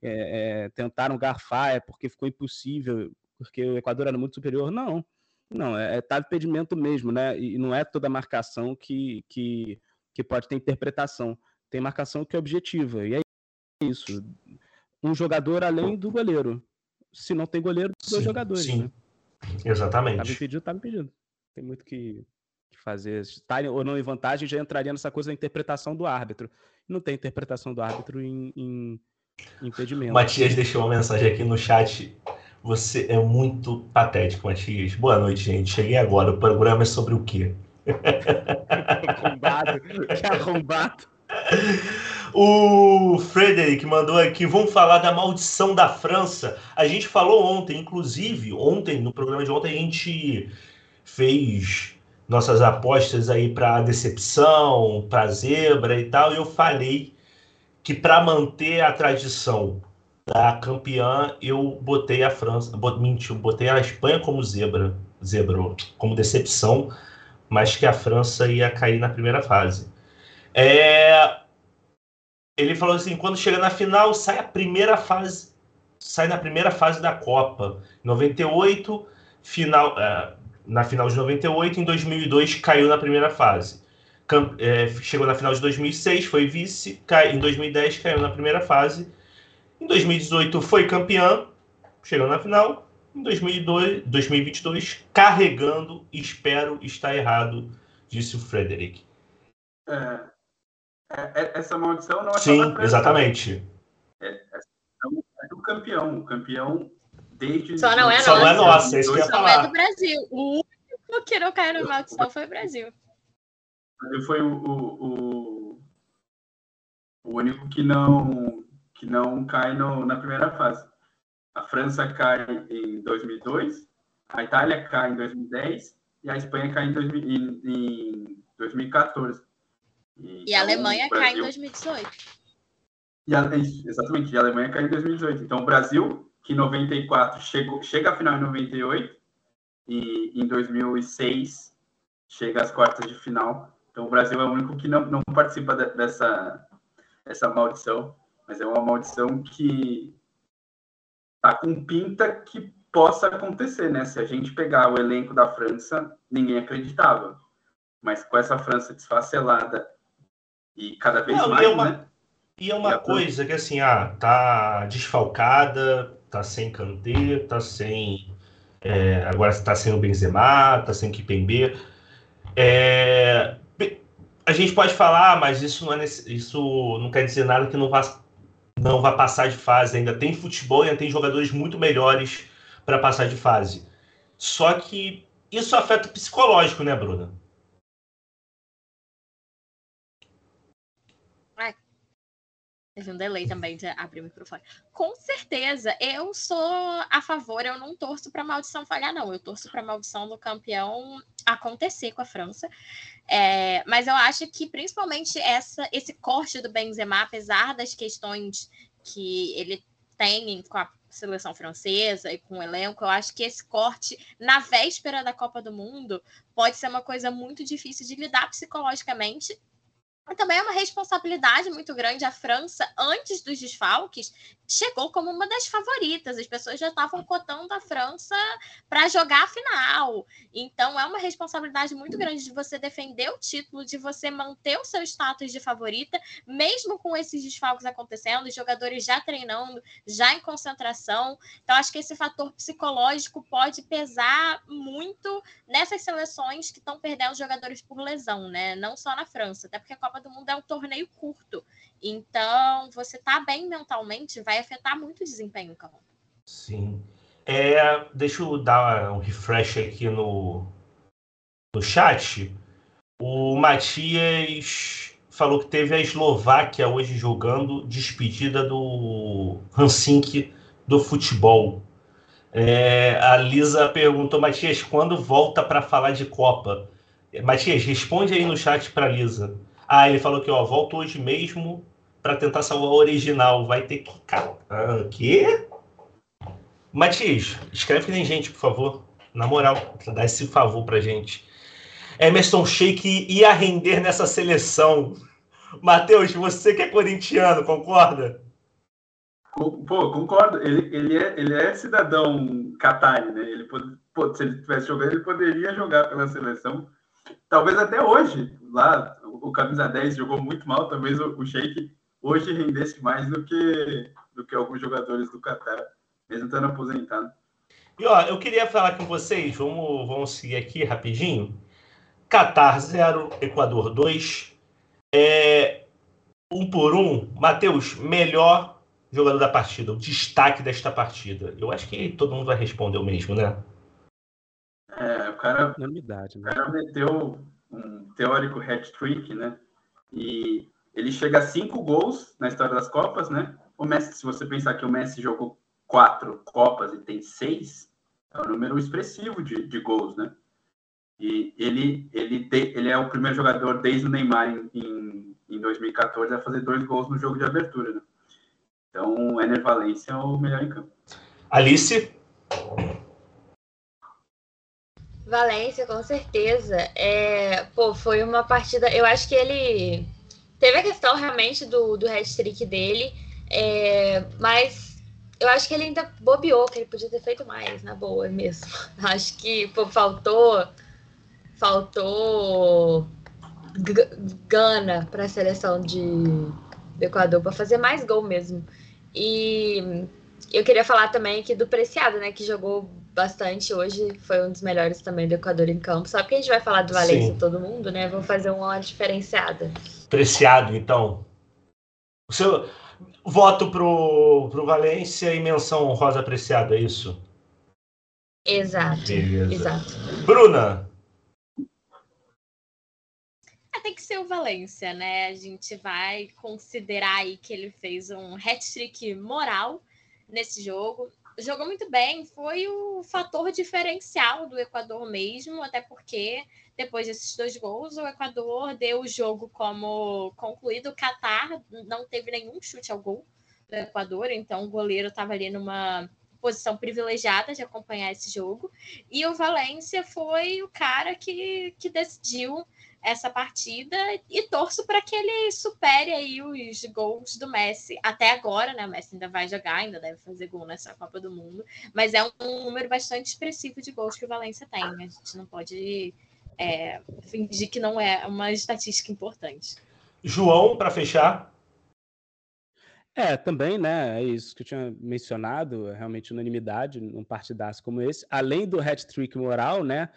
é, é, tentaram garfar, é porque ficou impossível, porque o Equador era muito superior. Não, não, é, é tá impedimento mesmo, né? E não é toda marcação que, que, que pode ter interpretação. Tem marcação que é objetiva, e é isso. Um jogador além do goleiro. Se não tem goleiro, dois sim, jogadores. Sim, né? exatamente. Estava impedido, estava impedido. Tem muito que, que fazer. Estarem ou não em vantagem já entraria nessa coisa da interpretação do árbitro. Não tem interpretação do árbitro em, em impedimento. Matias deixou uma mensagem aqui no chat. Você é muito patético, Matias. Boa noite, gente. Cheguei agora. O programa é sobre o quê? arrombado. Que arrombado. O Frederic mandou aqui, vamos falar da maldição da França. A gente falou ontem, inclusive, ontem, no programa de ontem, a gente fez nossas apostas aí para decepção, para zebra e tal, e eu falei que para manter a tradição da campeã, eu botei a França, mentiu, botei a Espanha como zebra, zebra, como decepção, mas que a França ia cair na primeira fase. É, ele falou assim, quando chega na final, sai a primeira fase, sai na primeira fase da Copa. 98, final, é, na final de 98, em 2002 caiu na primeira fase é, chegou na final de 2006, foi vice, cai, em 2010 caiu na primeira fase, em 2018 foi campeã, chegou na final, em 2002, 2022 carregando, espero estar errado, disse o Frederic. É essa maldição não é Sim, exatamente. É, é, do campeão, o campeão desde... Só não é Só nossa. Não é nossa, é isso que eu ia falar. Só é do Brasil. O único que não caiu na maldição foi o Brasil foi o, o, o, único que não, que não cai no, na primeira fase. A França cai em 2002, a Itália cai em 2010 e a Espanha cai em, 2000, em, em 2014. E, a então, Alemanha Brasil... cai em 2018. E a, exatamente, e a Alemanha cai em 2018. Então, o Brasil, que em 94 chegou, chega à final em 98 e em 2006 chega às quartas de final então, o Brasil é o único que não, não participa de, dessa, dessa maldição, mas é uma maldição que tá com pinta que possa acontecer, né? Se a gente pegar o elenco da França, ninguém acreditava. Mas com essa França desfacelada e cada vez não, mais, e é uma, né? E é uma e coisa que, assim, ah, tá desfalcada, tá sem Kanté, tá sem... É, agora está sem o Benzema, tá sem o Kipembe. É, a gente pode falar, ah, mas isso não, é, isso não quer dizer nada que não vá, não vá passar de fase. Ainda tem futebol e ainda tem jogadores muito melhores para passar de fase. Só que isso afeta o psicológico, né, Bruna? Teve um delay também de abrir o microfone. Com certeza, eu sou a favor, eu não torço para maldição falhar, não. Eu torço para maldição do campeão acontecer com a França. É, mas eu acho que principalmente essa, esse corte do Benzema, apesar das questões que ele tem com a seleção francesa e com o elenco, eu acho que esse corte na véspera da Copa do Mundo pode ser uma coisa muito difícil de lidar psicologicamente também é uma responsabilidade muito grande. A França, antes dos desfalques, chegou como uma das favoritas. As pessoas já estavam cotando a França para jogar a final. Então, é uma responsabilidade muito grande de você defender o título, de você manter o seu status de favorita, mesmo com esses desfalques acontecendo, os jogadores já treinando, já em concentração. Então, acho que esse fator psicológico pode pesar muito nessas seleções que estão perdendo jogadores por lesão, né? Não só na França, até porque a Copa do Mundo é um torneio curto. Então, você tá bem mentalmente vai afetar muito o desempenho, Calma. Sim. É, deixa eu dar um refresh aqui no, no chat. O Matias falou que teve a Eslováquia hoje jogando despedida do Hansink do futebol. É, a Lisa perguntou, Matias, quando volta para falar de Copa? Matias, responde aí no chat para Lisa. Ah, ele falou que ó, volta hoje mesmo para tentar salvar o original. Vai ter que. Ah, quê? Matias, escreve que tem gente, por favor. Na moral, dá esse favor pra gente. Emerson Sheik ia render nessa seleção. Matheus, você que é corintiano, concorda? Pô, concordo. Ele, ele, é, ele é cidadão Qatari, né? Ele pode, pô, se ele estivesse jogando, ele poderia jogar pela seleção. Talvez até hoje. Lá, o camisa 10 jogou muito mal, talvez o, o Sheik hoje rendesse mais do que, do que alguns jogadores do Qatar, mesmo estando aposentado. E ó, eu queria falar com vocês, vamos, vamos seguir aqui rapidinho. Qatar 0, Equador 2. É, um por um, Matheus, melhor jogador da partida, o destaque desta partida. Eu acho que todo mundo vai responder o mesmo, né? É, o cara, né? o cara meteu um teórico hat-trick, né? E ele chega a cinco gols na história das Copas, né? O Messi, se você pensar que o Messi jogou quatro Copas e tem seis, é um número expressivo de, de gols, né? E ele, ele, ele é o primeiro jogador desde o Neymar em, em, em 2014 a fazer dois gols no jogo de abertura, né? Então, o Ener Valencia é o melhor em campo. Alice? Valência, com certeza. É, pô, foi uma partida. Eu acho que ele teve a questão realmente do, do hat-trick dele, é, mas eu acho que ele ainda bobeou, que ele podia ter feito mais, na boa mesmo. Acho que pô, faltou. Faltou gana para a seleção de, do Equador para fazer mais gol mesmo. E eu queria falar também aqui do Preciado, né, que jogou bastante hoje, foi um dos melhores também do Equador em campo. Só que a gente vai falar do Valência todo mundo, né? Vamos fazer uma diferenciada. Preciado, então. O seu voto pro, pro Valência e menção rosa apreciada, é isso? Exato. Beleza. Exato. Bruna. É, tem que ser o Valência, né? A gente vai considerar aí que ele fez um hat-trick moral nesse jogo jogou muito bem, foi o fator diferencial do Equador mesmo, até porque depois desses dois gols, o Equador deu o jogo como concluído. O Catar não teve nenhum chute ao gol do Equador, então o goleiro estava ali numa posição privilegiada de acompanhar esse jogo. E o Valência foi o cara que, que decidiu essa partida e torço para que ele supere aí os gols do Messi até agora, né? O Messi ainda vai jogar, ainda deve fazer gol nessa Copa do Mundo, mas é um número bastante expressivo de gols que o Valência tem. A gente não pode é, fingir que não é uma estatística importante. João, para fechar. É, também, né? É isso que eu tinha mencionado, é realmente unanimidade num partidaço como esse. Além do hat-trick moral, né?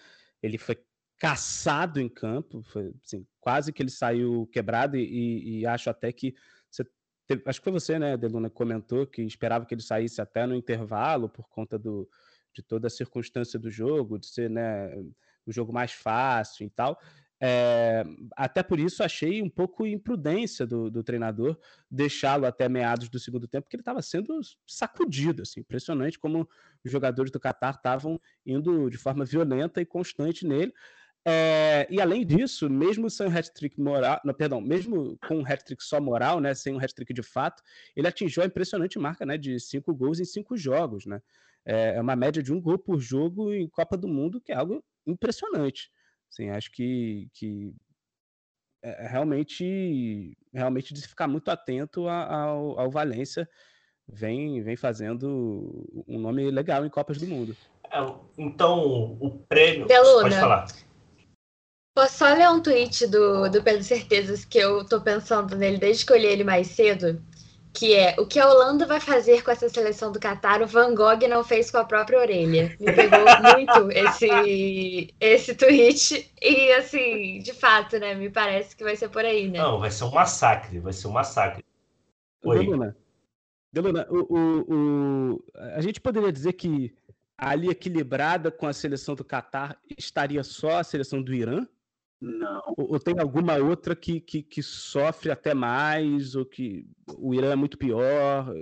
Ele foi caçado em campo, foi, assim, quase que ele saiu quebrado e, e acho até que você teve, acho que foi você, né, Deluna, que comentou que esperava que ele saísse até no intervalo por conta do, de toda a circunstância do jogo, de ser, né, o jogo mais fácil e tal. É, até por isso achei um pouco imprudência do, do treinador deixá-lo até meados do segundo tempo, porque ele estava sendo sacudido, assim, impressionante como os jogadores do Qatar estavam indo de forma violenta e constante nele. É, e além disso, mesmo sem um hat-trick moral, não, perdão, mesmo com um hat-trick só moral, né, sem um hat-trick de fato, ele atingiu a impressionante marca, né, de cinco gols em cinco jogos, né? É, é uma média de um gol por jogo em Copa do Mundo, que é algo impressionante. Assim, acho que, que é, é realmente, realmente de ficar muito atento ao, ao Valência, vem, vem fazendo um nome legal em Copas do Mundo. É, então, o prêmio. Beluna, pode falar. Posso só ler um tweet do, do Pedro Certezas que eu tô pensando nele desde que eu li ele mais cedo, que é o que a Holanda vai fazer com essa seleção do Catar, o Van Gogh não fez com a própria orelha. Me pegou muito esse, esse tweet. E assim, de fato, né? Me parece que vai ser por aí, né? Não, vai ser um massacre, vai ser um massacre. Oi. Deluna, Deluna o, o, o, a gente poderia dizer que ali equilibrada com a seleção do Catar estaria só a seleção do Irã? Não. Ou, ou, tem alguma outra que, que, que, sofre até mais, ou que o Irã é muito pior?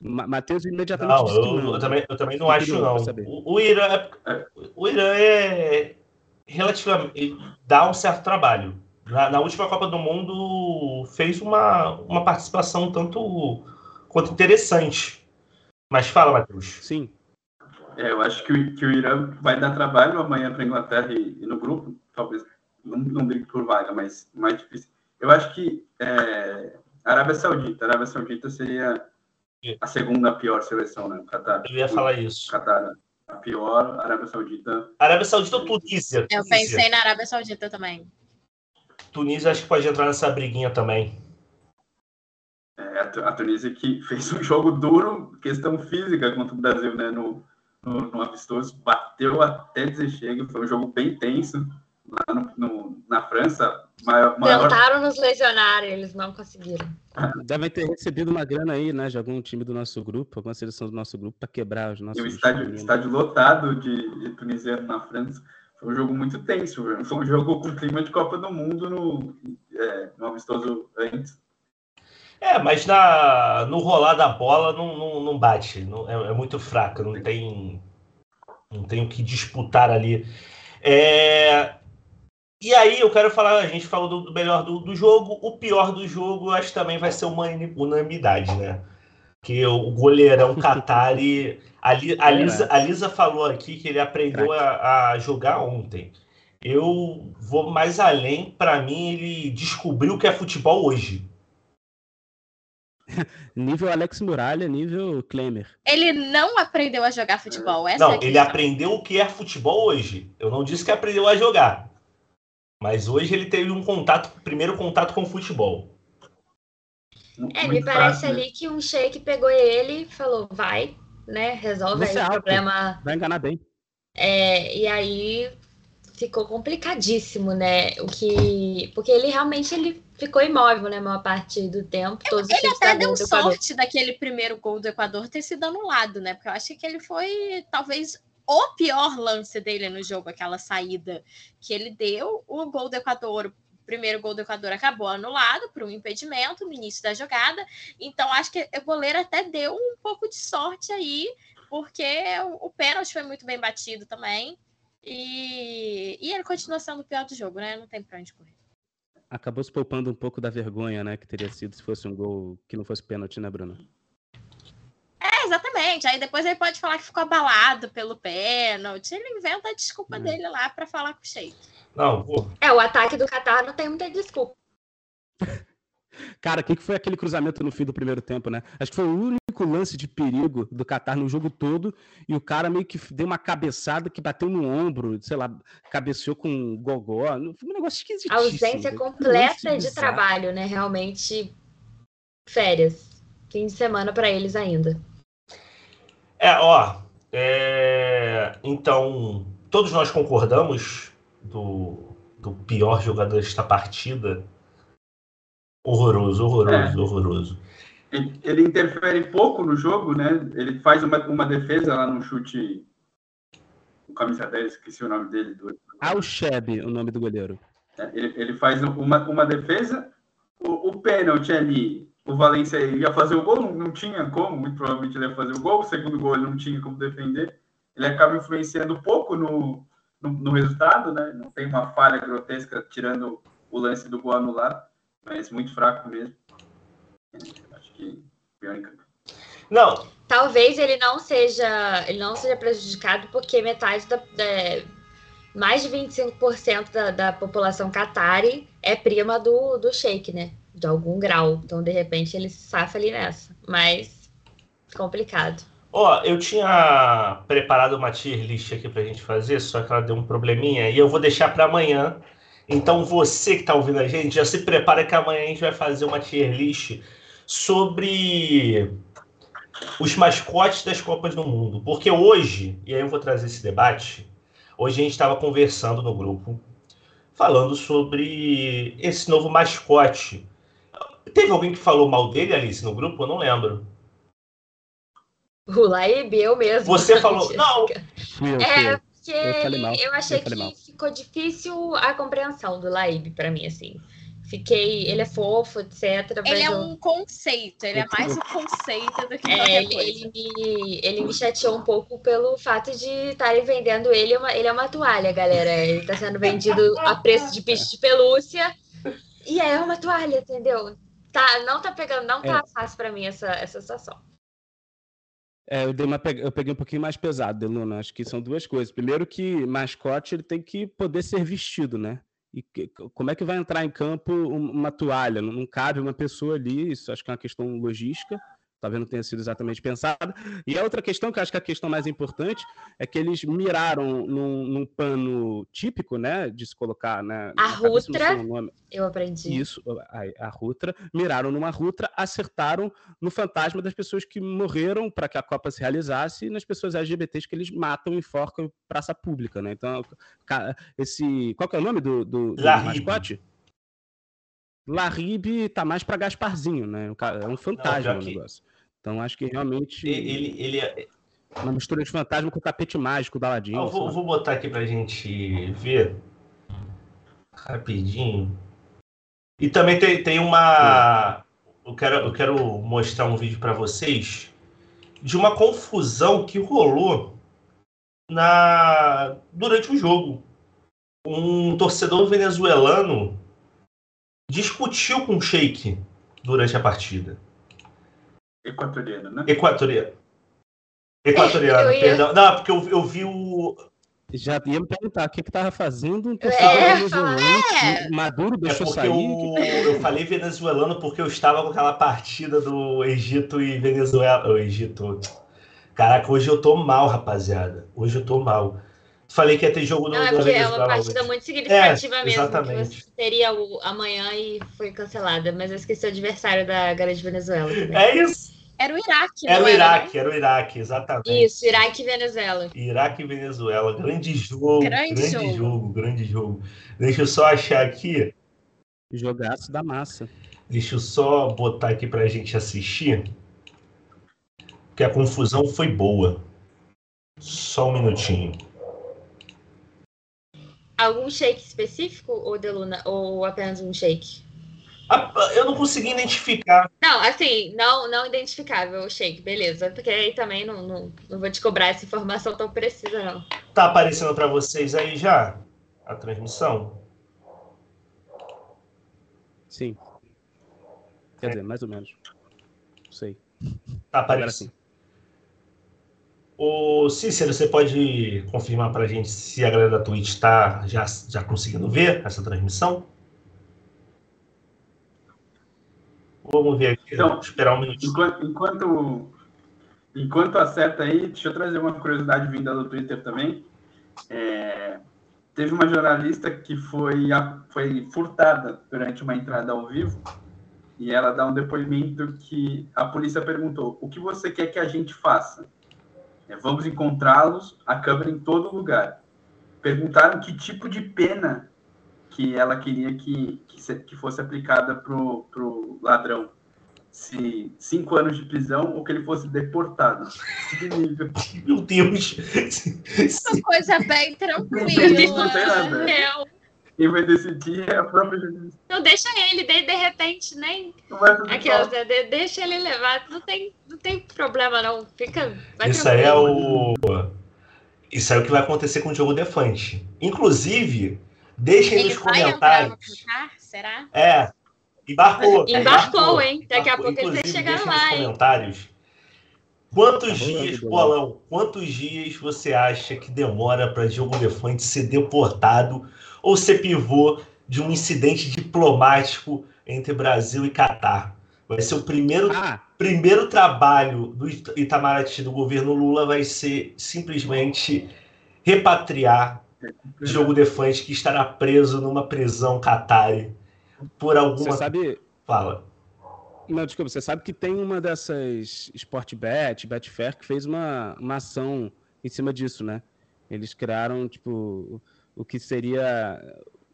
Matheus imediatamente não, eu, não. Eu, também, eu também não acho, não. O, o, Irã, é, o Irã é relativamente. dá um certo trabalho. Na, na, última Copa do Mundo fez uma, uma participação tanto quanto interessante. Mas fala, Matheus. Sim. É, eu acho que o, que o Irã vai dar trabalho amanhã para a Inglaterra e, e no grupo, talvez não, não brigue por vaga, mas mais difícil. Eu acho que é, Arábia Saudita, Arábia Saudita seria a segunda pior seleção, né? Qatar. Eu ia falar isso. Qatar, a pior, Arábia Saudita. Arábia Saudita ou Tunísia? Eu pensei na Arábia Saudita também. Tunísia acho que pode entrar nessa briguinha também. É, a Tunísia que fez um jogo duro, questão física contra o Brasil, né? No, no, no amistoso, bateu até dizer chega, foi um jogo bem tenso lá no, no, na França. Maior, maior... Tentaram nos lesionar, eles não conseguiram. Devem ter recebido uma grana aí, né, de algum time do nosso grupo, alguma seleção do nosso grupo, para quebrar os nossos. E o estádio, estádio lotado de, de tunisiano na França. Foi um jogo muito tenso, foi um jogo com clima de Copa do Mundo no, é, no amistoso antes. É, mas na, no rolar da bola não, não, não bate, não, é, é, muito fraca, não tem, não tem o que disputar ali. É, e aí eu quero falar, a gente falou do, do melhor do, do, jogo, o pior do jogo acho que também vai ser uma unanimidade, né? Que o goleirão Qatari, a, a, Lisa, a Lisa falou aqui que ele aprendeu a, a jogar ontem. Eu vou mais além, para mim ele descobriu o que é futebol hoje. nível Alex Muralha, nível Klemer. Ele não aprendeu a jogar futebol. Essa não, é ele aprendeu o que é futebol hoje. Eu não disse que aprendeu a jogar. Mas hoje ele teve um contato, primeiro contato com o futebol. É, me parece fácil, ali que um shake pegou ele e falou, vai, né? Resolve aí o problema. Vai enganar bem. É, e aí ficou complicadíssimo, né? O que. Porque ele realmente ele ficou imóvel, né? Maior parte do tempo. Todos ele até deu sorte daquele primeiro gol do Equador ter sido anulado, né? Porque eu acho que ele foi talvez o pior lance dele no jogo, aquela saída que ele deu. O gol do Equador, o primeiro gol do Equador acabou anulado por um impedimento no início da jogada. Então, acho que o goleiro até deu um pouco de sorte aí, porque o, pênalti foi muito bem batido também. E, e ele continua sendo o pior do jogo, né? Não tem pra onde correr. Acabou se poupando um pouco da vergonha, né? Que teria sido se fosse um gol que não fosse pênalti, né, Bruno? Exatamente. Aí depois ele pode falar que ficou abalado pelo pênalti. Ele inventa a desculpa é. dele lá para falar com o Sheik. Não, pô. É, o ataque do Qatar não tem muita desculpa. Cara, o que, que foi aquele cruzamento no fim do primeiro tempo, né? Acho que foi o único lance de perigo do Qatar no jogo todo. E o cara meio que deu uma cabeçada que bateu no ombro, sei lá, cabeceou com um gogó. Foi um negócio esquisito. Ausência completa de trabalho, né? Realmente, férias. Fim de semana para eles ainda. É, ó. É... Então, todos nós concordamos do, do pior jogador desta partida. Horroroso, horroroso, é. horroroso. Ele interfere pouco no jogo, né? Ele faz uma, uma defesa lá no chute. O camisa 10, esqueci o nome dele. Do... Alcheb, o nome do goleiro. É, ele, ele faz uma, uma defesa. O, o pênalti ali o Valência ia fazer o gol, não, não, tinha como, muito provavelmente ele ia fazer o gol, o segundo gol ele não tinha como defender, ele acaba influenciando pouco no, no, no resultado, né? Não tem uma falha grotesca tirando o lance do gol anulado, mas muito fraco mesmo. Acho que pior em campo. Não. Talvez ele não seja, ele não seja prejudicado porque metade da, da mais de 25% da, da população catari é prima do, do Sheik, né? De algum grau. Então, de repente, ele se safa ali nessa. Mas complicado. Ó, oh, eu tinha preparado uma tier list aqui pra gente fazer, só que ela deu um probleminha e eu vou deixar para amanhã. Então, você que tá ouvindo a gente, já se prepara que amanhã a gente vai fazer uma tier list sobre os mascotes das Copas do Mundo. Porque hoje, e aí eu vou trazer esse debate, hoje a gente estava conversando no grupo, falando sobre esse novo mascote Teve alguém que falou mal dele, Alice, no grupo? Eu não lembro. O Laib, eu mesmo. Você falou. Não! É, porque eu, eu achei eu que mal. ficou difícil a compreensão do Laib para mim, assim. Fiquei. Ele é fofo, etc. Ele é um conceito, ele é mais um conceito do que é, ele, ele, me, ele me chateou um pouco pelo fato de estarem vendendo ele. Uma, ele é uma toalha, galera. Ele está sendo vendido a preço de bicho de pelúcia. E é uma toalha, entendeu? Tá, não tá pegando, não tá é. fácil para mim essa, essa situação. É, eu, dei uma, eu peguei um pouquinho mais pesado, Deluna. Acho que são duas coisas. Primeiro que mascote ele tem que poder ser vestido, né? E que, como é que vai entrar em campo uma toalha? Não, não cabe uma pessoa ali, isso acho que é uma questão logística talvez não tenha sido exatamente pensada. E a outra questão, que eu acho que é a questão mais importante, é que eles miraram num, num pano típico, né, de se colocar, né, a Rutra, eu aprendi. Isso, a, a Rutra, miraram numa Rutra, acertaram no fantasma das pessoas que morreram para que a Copa se realizasse e nas pessoas LGBTs que eles matam e enforcam em praça pública, né, então, esse, qual que é o nome do, do, do mascote? Larribe tá mais para Gasparzinho, né? É um fantasma não, o negócio. Então acho que realmente. Ele, ele, é, Uma mistura de fantasma com o tapete mágico da Aladdin. Eu vou, vou botar aqui pra gente ver rapidinho. E também tem, tem uma. Eu quero, eu quero mostrar um vídeo para vocês de uma confusão que rolou na durante o jogo. Um torcedor venezuelano discutiu com o Sheik durante a partida. Equatoriano, né? Equatoriano. Equatoriano, ia... perdão. Não, porque eu, eu vi o. Já ia me perguntar o que que tava fazendo um É, venezuelano. é. Maduro É deixou porque sair. eu, eu falei venezuelano porque eu estava com aquela partida do Egito e Venezuela. O Egito. Caraca, hoje eu tô mal, rapaziada. Hoje eu tô mal. Falei que ia ter jogo no Não, é porque é Venezuela uma partida hoje. muito significativa É, mesmo, exatamente. que teria o, amanhã e foi cancelada, mas eu esqueci o adversário da Grande Venezuela. também. É isso. Era o Iraque, Era o era, Iraque, era o Iraque, exatamente. Isso, Iraque e Venezuela. Iraque e Venezuela. Grande jogo. Grande Grande, jogo. jogo. grande jogo. Deixa eu só achar aqui. Jogaço da massa. Deixa eu só botar aqui pra gente assistir. Que a confusão foi boa. Só um minutinho. Algum shake específico, ou Deluna, ou apenas um shake? Eu não consegui identificar. Não, assim, não, não identificável o shake, beleza. Porque aí também não, não, não vou te cobrar essa informação tão precisa, não. Tá aparecendo para vocês aí já a transmissão? Sim. Quer dizer, mais ou menos. Não sei. Tá aparecendo. Ô Cícero, você pode confirmar pra gente se a galera da Twitch está já, já conseguindo ver essa transmissão? Vamos ver aqui. Então, esperar um minutinho. Enquanto, enquanto, acerta aí, deixa eu trazer uma curiosidade vinda do Twitter também. É, teve uma jornalista que foi, foi furtada durante uma entrada ao vivo e ela dá um depoimento que a polícia perguntou: o que você quer que a gente faça? É, vamos encontrá-los, a câmera em todo lugar. Perguntaram que tipo de pena que ela queria que, que, se- que fosse aplicada pro, pro ladrão. Se cinco anos de prisão ou que ele fosse deportado. Meu Deus! Uma coisa bem Não tranquila. tem nada. Não, Quem vai decidir é a própria justiça. não deixa ele, de, de repente, nem. Não Aquelas, né, de- deixa ele levar. Não tem, não tem problema, não. Fica. Vai Isso aí é o. Isso aí é o que vai acontecer com o Diogo Defante. Inclusive, deixem Ele nos entrar comentários. Será? É. Embarcou. Embarcou, hein? Daqui a Embarcou. pouco eles chegaram deixem lá, nos hein? comentários. Quantos Tá dias. Bolão, quantos dias você acha que demora para Diogo Defante ser deportado ou ser pivô de um incidente diplomático entre Brasil e Catar? Vai ser o primeiro Ah, primeiro trabalho do It- Itamaraty do governo Lula vai ser simplesmente repatriar Diogo Defante, que estará preso numa prisão catari por você alguma sabe. fala. Não, desculpa, você sabe que tem uma dessas Sportbet, Betfair, que fez uma, uma ação em cima disso, né? Eles criaram, tipo, o que seria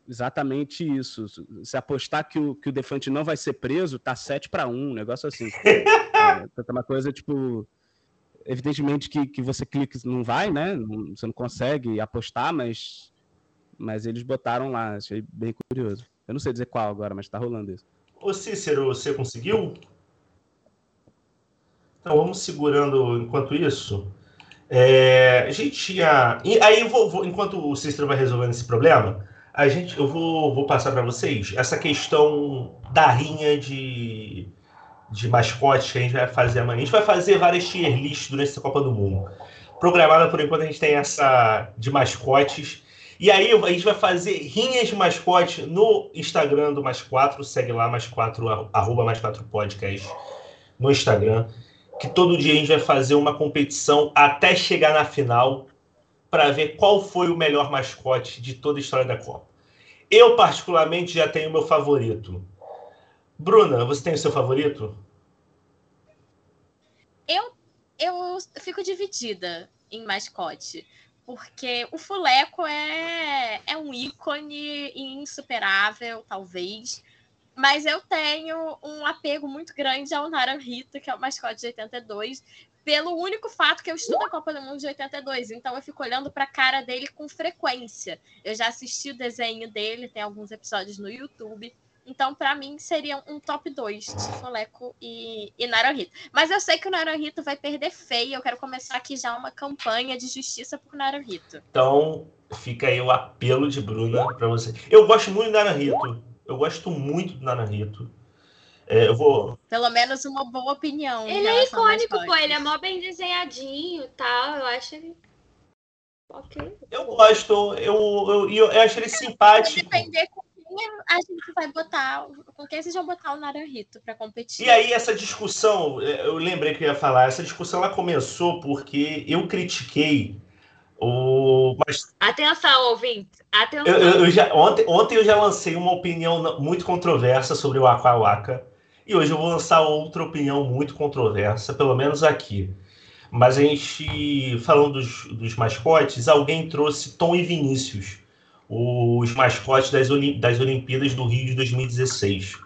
exatamente isso. Se apostar que o, que o Defante não vai ser preso, tá 7 para 1, um negócio assim. é, tá uma coisa, tipo. Evidentemente que, que você clica não vai, né? Você não consegue apostar, mas, mas eles botaram lá. Achei bem curioso. Eu não sei dizer qual agora, mas tá rolando isso. Ô Cícero, você conseguiu? Então vamos segurando enquanto isso. É, a gente tinha. aí, eu vou, vou- enquanto o Cícero vai resolvendo esse problema, a gente, eu vou, vou passar para vocês essa questão da rinha de, de mascote que a gente vai fazer amanhã. A gente vai fazer várias tier lists durante essa Copa do Mundo. Programada por enquanto, a gente tem essa de mascotes. E aí a gente vai fazer rinhas de mascote no Instagram do Mais 4. Segue lá, mais 4, arroba mais 4 podcast no Instagram. Que todo dia a gente vai fazer uma competição até chegar na final para ver qual foi o melhor mascote de toda a história da Copa. Eu, particularmente, já tenho o meu favorito. Bruna, você tem o seu favorito? Eu fico dividida em mascote. Porque o Fuleco é, é um ícone insuperável, talvez. Mas eu tenho um apego muito grande ao Naranjito, que é o mascote de 82. pelo único fato que eu estudo a Copa do Mundo de 82. Então eu fico olhando para a cara dele com frequência. Eu já assisti o desenho dele, tem alguns episódios no YouTube. Então, para mim, seria um top 2 de Foleco e, e Naruhito. Mas eu sei que o Naruhito vai perder feio. Eu quero começar aqui já uma campanha de justiça pro Naruhito. Então, fica aí o apelo de Bruna para você. Eu gosto muito do Naruhito. Eu gosto muito do Naruhito. É, eu vou. Pelo menos uma boa opinião. Ele é icônico, pô. Ele é mó bem desenhadinho e tal. Eu acho ele. Ok. Eu gosto. Eu, eu, eu, eu acho ele simpático. Depender com a gente vai botar. Com quem vocês vão botar o Naruhito para competir. E aí, essa discussão, eu lembrei que eu ia falar. Essa discussão ela começou porque eu critiquei o. Mas... Atenção, ouvinte. Atenção. Eu, eu, eu já, ontem, ontem eu já lancei uma opinião muito controversa sobre o Aquawaka. E hoje eu vou lançar outra opinião muito controversa, pelo menos aqui. Mas a gente, falando dos, dos mascotes, alguém trouxe Tom e Vinícius, os mascotes das, Olim, das Olimpíadas do Rio de 2016.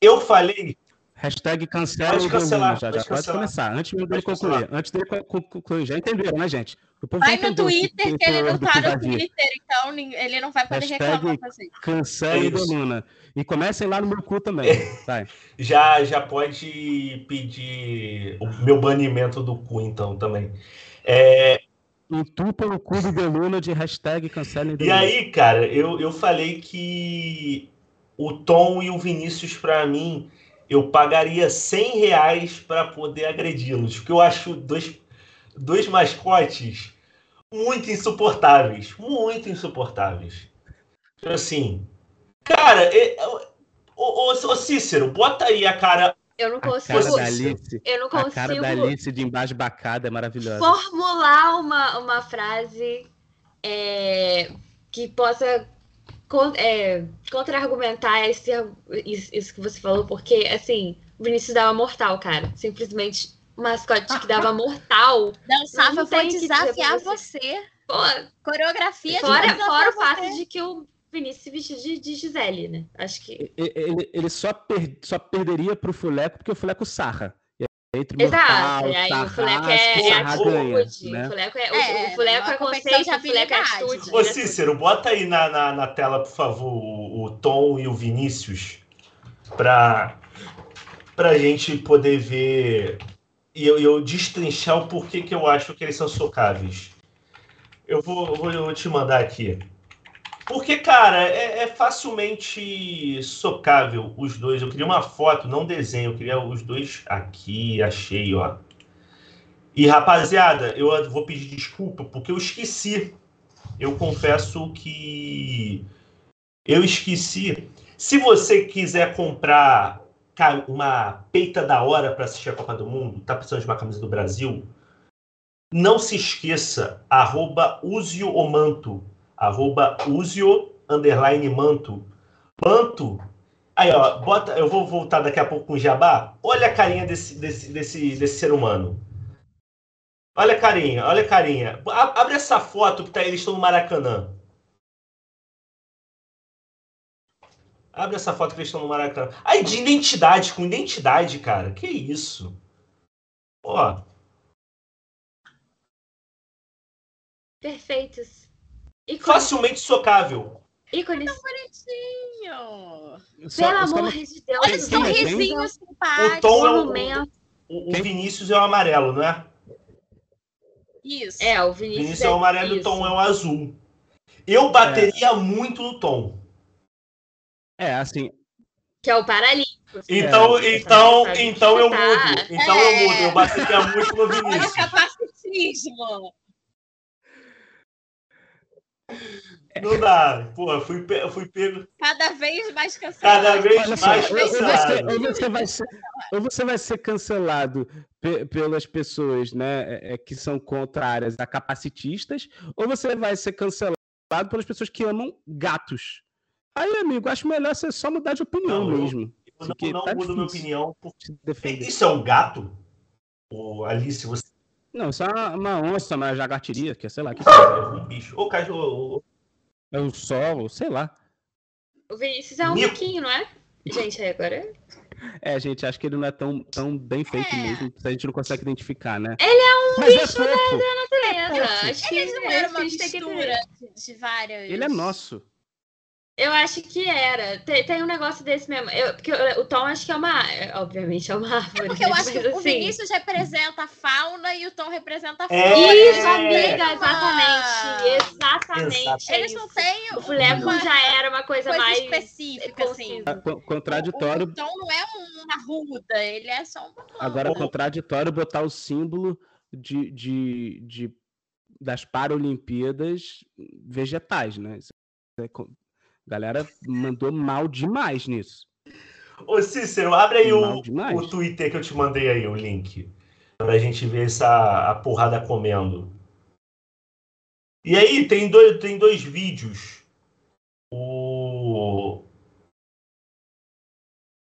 Eu falei. Hashtag cancela pode cancelar, já, pode já pode começar. Antes dele Pode concluir. cancelar. Antes dele concluir. Já entenderam, né, gente? Vai no Twitter, que ele não tá no. Twitter, então ele não vai poder Hashtag reclamar com vocês. Cancela É o isso. Deluna. E comecem lá no meu cu também. Vai. Já, já pode pedir o meu banimento do cu, então, também. É, Entupa o cu do Deluna de hashtag cancelem E aí, cara, eu, eu falei que o Tom e o Vinícius, pra mim, eu pagaria 100 reais para poder agredi-los, porque eu acho dois, dois mascotes muito insuportáveis, muito insuportáveis. Então, Assim, cara, é- ô, ô, ô, Cícero, bota aí a cara. Eu não A cara consigo. da Alice, Eu não a cara da consigo Alice de embasbacada é maravilhosa. formular uma, uma frase é, que possa con- é, contra-argumentar esse, isso, que você falou, porque, assim, o Vinícius dava mortal, cara. Simplesmente um mascote que dava mortal. Dançava, pra desafiar você. você. Pô, Coreografia de fora, desafiar fora o fato de que o Vinícius se vestiu de, de Gisele, né? Acho que. Ele, ele só, per- só perderia pro Fuleco porque o Fuleco sarra. Entre Exato, mortal, e aí o fuleco é, é atitude. né? O fuleco é, o- É, o fuleco uma é conceito, o fuleco é atitude. Ô, ele é tudo. Cícero, bota aí na, na, na tela, por favor, o, o Tom e o Vinícius para a gente poder ver e eu, eu destrinchar o porquê que eu acho que eles são socáveis. Eu vou, eu vou, eu vou te mandar aqui. Porque, cara, é, é facilmente socável os dois. Eu queria uma foto, não desenho. Eu queria os dois aqui, achei, ó. E, rapaziada, eu vou pedir desculpa porque eu esqueci. Eu confesso que eu esqueci. Se você quiser comprar uma peita da hora para assistir a Copa do Mundo, tá precisando de uma camisa do Brasil, não se esqueça, arroba use o manto, arroba use o underline manto. Manto, aí ó, bota, eu vou voltar daqui a pouco com o Jabá. Olha a carinha desse, desse, desse, desse ser humano. Olha a carinha, olha a carinha. Abre essa foto que tá, eles estão no Maracanã. Abre essa foto que eles estão no Maracanã. Aí de identidade, com identidade, cara. Que isso? Ó, Perfeitos. Facilmente socável. Ícones. Bonitinho. Só- Pelo só amor de Deus. Olha quem é quem? sorrisinho O. Tom é o, o, o? Vinícius é o amarelo, não é? Isso. É, o O Vinícius. Vinícius é o amarelo e o. Tom é o azul. Eu bateria muito no Tom. É, assim, Que é o Paralímpico. Então, É, então, então eu mudo. Então eu É. mudo. Eu bateria muito no Olha o Vinícius. capacitismo. Não dá. Pô, eu fui, eu fui pego Cada vez mais cancelado. cada vez olha mais ou, ou você, cancelado. ou você vai ser, ou você vai ser cancelado pe- pelas pessoas né, é, é, que são contrárias a capacitistas, ou você vai ser cancelado pelas pessoas que amam gatos. Aí, amigo, acho melhor você só mudar de opinião Não, eu- mesmo. Eu porque não, não tá mudo minha difícil. opinião. porque- Se defender. Isso é um gato? Ô, Alice, você Não, isso é uma, onça, uma jaguatiria, que é, sei lá, que é um bicho. Ô, cachorro. é o sol, sei lá. O Vinícius é um Nico. biquinho, não é? Gente, aí agora. É, gente, acho que ele não é tão, tão bem feito É. mesmo, a gente não consegue identificar, né? Ele é um Mas é bicho da, fofo. da natureza. Acho que Eles não é eram isso uma mistura de várias. Ele é nosso. Eu acho que era. Tem, tem um negócio desse mesmo. Eu, porque o Tom acho que é uma. é, Obviamente é uma árvore. É porque eu né? acho que Mas, o assim, Vinícius representa a fauna e o Tom representa a É. flora. Isso, Eles não amiga, exatamente. Exatamente. Exato. é Eles não isso. têm O Fuleco uma já era uma coisa, coisa mais específica, assim. Co- Contraditório, O, o Tom não é uma ruda, ele é só uma agora contraditório botar o símbolo de, de, de- das Paralimpíadas vegetais, né? Isso é A galera mandou mal demais nisso. Ô, Cícero, abre aí o, o Twitter que eu te mandei aí, o link. Pra gente ver essa a porrada comendo. E aí, tem dois, tem dois vídeos. O.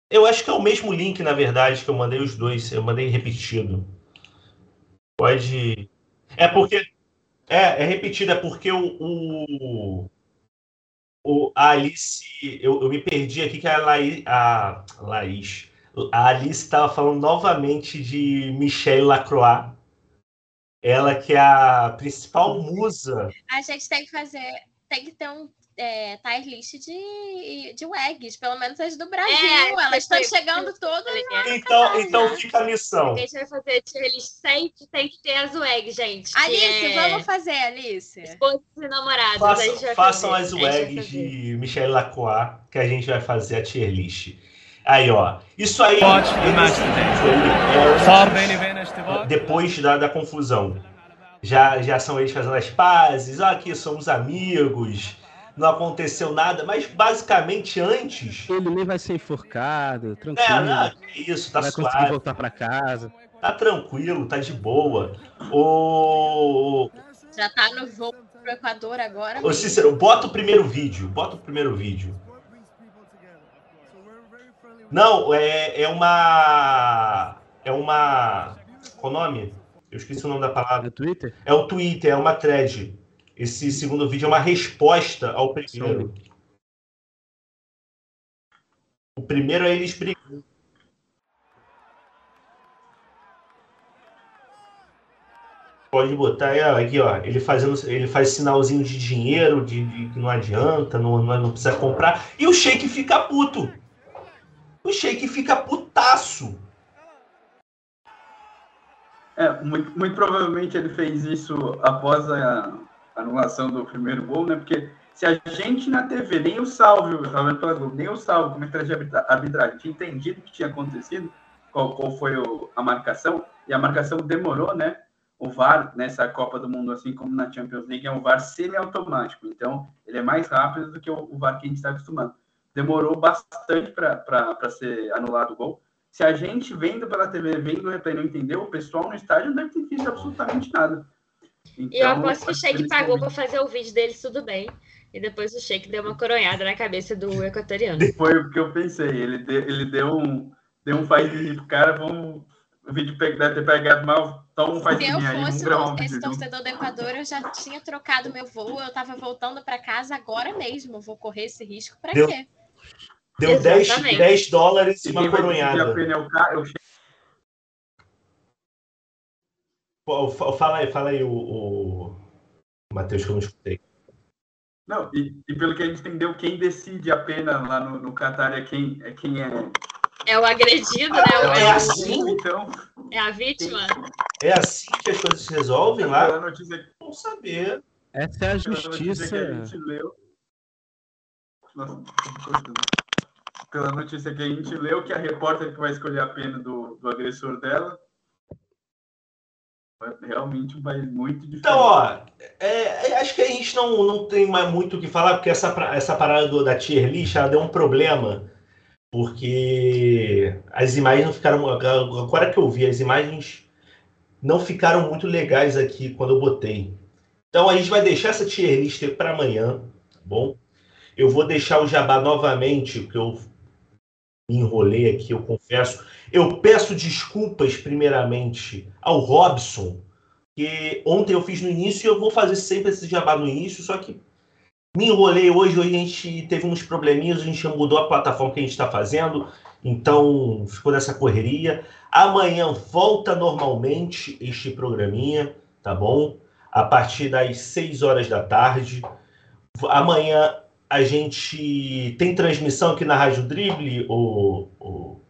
Eu acho que é o mesmo link, na verdade, que eu mandei os dois. Eu mandei repetido. Pode. É porque. É, é repetido, é porque o. o... o- a Alice. Eu, eu me perdi aqui que a Laís. A Laís. A Alice estava falando novamente de Michelle Lacroix. Ela que é a principal musa. A gente tem que fazer, tem que ter um é, tá tier list de, de WEGs, pelo menos as do é, Brasil. É, elas estão chegando eu, todas. Tá eu então, então fica a missão. A gente vai fazer tier list sempre, tem que ter as WEGs, gente. Alice, é... vamos fazer, Alice. Esposos e namorados. Façam, façam as WEGs de Michelle Lacroix, que a gente vai fazer a tier list. Aí, ó. Isso aí. Pode, é, depois da, da confusão. Já, já são eles fazendo as pazes. Aqui somos amigos não aconteceu nada, mas basicamente antes. Ele nem vai ser enforcado, tranquilo. É, não, que isso, tá vai conseguir suave, voltar pra casa. tá tranquilo, tá de boa. Ô, Já tá no voo pro Equador agora. ô Cícero, bota o primeiro vídeo, bota o primeiro vídeo. Não, é, é uma. É uma. Qual o nome? Eu esqueci o nome da palavra. No Twitter? É o Twitter, é uma thread. Esse segundo vídeo é uma resposta ao primeiro. O primeiro é eles brigando. Pode botar aí, ó, aqui, ó. Ele fazendo, ele faz sinalzinho de dinheiro, de, de que não adianta, não, não, não precisa comprar. E o Sheik fica puto. O Sheik fica putaço. É, muito, muito provavelmente ele fez isso após a anulação do primeiro gol, né? Porque se a gente na TV, nem o salve, eu tava vendo pela Globo, nem o salve, comentário de arbitra- arbitragem, tinha entendido o que tinha acontecido, qual, qual foi o- a marcação, e a marcação demorou, né? O VAR, nessa Copa do Mundo, assim como na Champions League, é um VAR semi-automático. Então, ele é mais rápido do que o, o VAR que a gente está acostumado. Demorou bastante para ser anulado o gol. Se a gente vendo pela TV, vendo o replay não entendeu, o pessoal no estádio não deve ter visto absolutamente nada. E eu Então, aposto que o Sheik pagou pra fazer o vídeo deles tudo bem. E depois o Sheik deu uma coronhada na cabeça do equatoriano. Foi o que eu pensei. Ele deu, ele deu um, deu um faz de rir pro cara, vamos. O vídeo deve ter pegado mal, então um faz Se de eu aí, fosse gravar um esse torcedor do Equador, eu já tinha trocado meu voo, eu tava voltando pra casa agora mesmo. Eu Vou correr esse risco pra Deu- quê? Deu 10, Exatamente. 10 dólares e uma coronhada. pena é Fala aí, fala aí o, o... Matheus, que eu não escutei. Não, e, e pelo que a gente entendeu, quem decide a pena lá no, no Qatar é quem é, quem é, É o agredido, né? O- É É, assim? então, é a vítima. É assim que as coisas se resolvem lá? pela notícia, Vamos saber. Essa é a pela notícia justiça. que a gente leu. Nossa, pela notícia que a gente leu, que a repórter que vai escolher a pena do, do agressor dela realmente um país muito diferente. Então, ó, é, é, acho que a gente não, não tem mais muito o que falar, porque essa, essa parada do- da tier list ela deu um problema, porque as imagens não ficaram. Agora que eu vi, as imagens não ficaram muito legais aqui quando eu botei. Então a gente vai deixar essa tier list para amanhã, tá bom? Eu vou deixar o jabá novamente, porque eu me enrolei aqui, eu confesso. Eu peço desculpas, primeiramente, ao Robson, que ontem eu fiz no início e eu vou fazer sempre esse jabá no início, só que me enrolei hoje, hoje a gente teve uns probleminhas, a gente mudou a plataforma que a gente está fazendo, Então, ficou nessa correria. Amanhã volta normalmente este programinha, tá bom? A partir das 6 horas da tarde. Amanhã a gente tem transmissão aqui na Rádio Drible, ou, ou...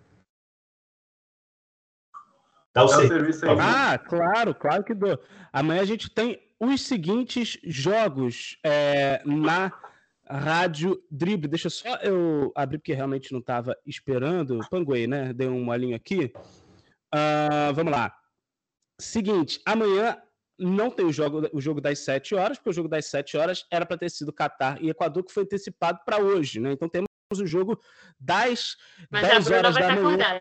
Dá o, Dá serviço, serviço aí. Ah, claro, claro que dou. Amanhã a gente tem os seguintes jogos é, na Rádio Drible. Deixa só eu abrir, porque realmente não estava esperando. Panguei, né? Dei um molinho aqui. Uh, vamos lá. Seguinte, amanhã não tem o jogo, o jogo das 7 horas, porque o jogo das 7 horas era para ter sido Catar e Equador, que foi antecipado para hoje, né? Então temos o jogo das Mas 10 horas da manhã.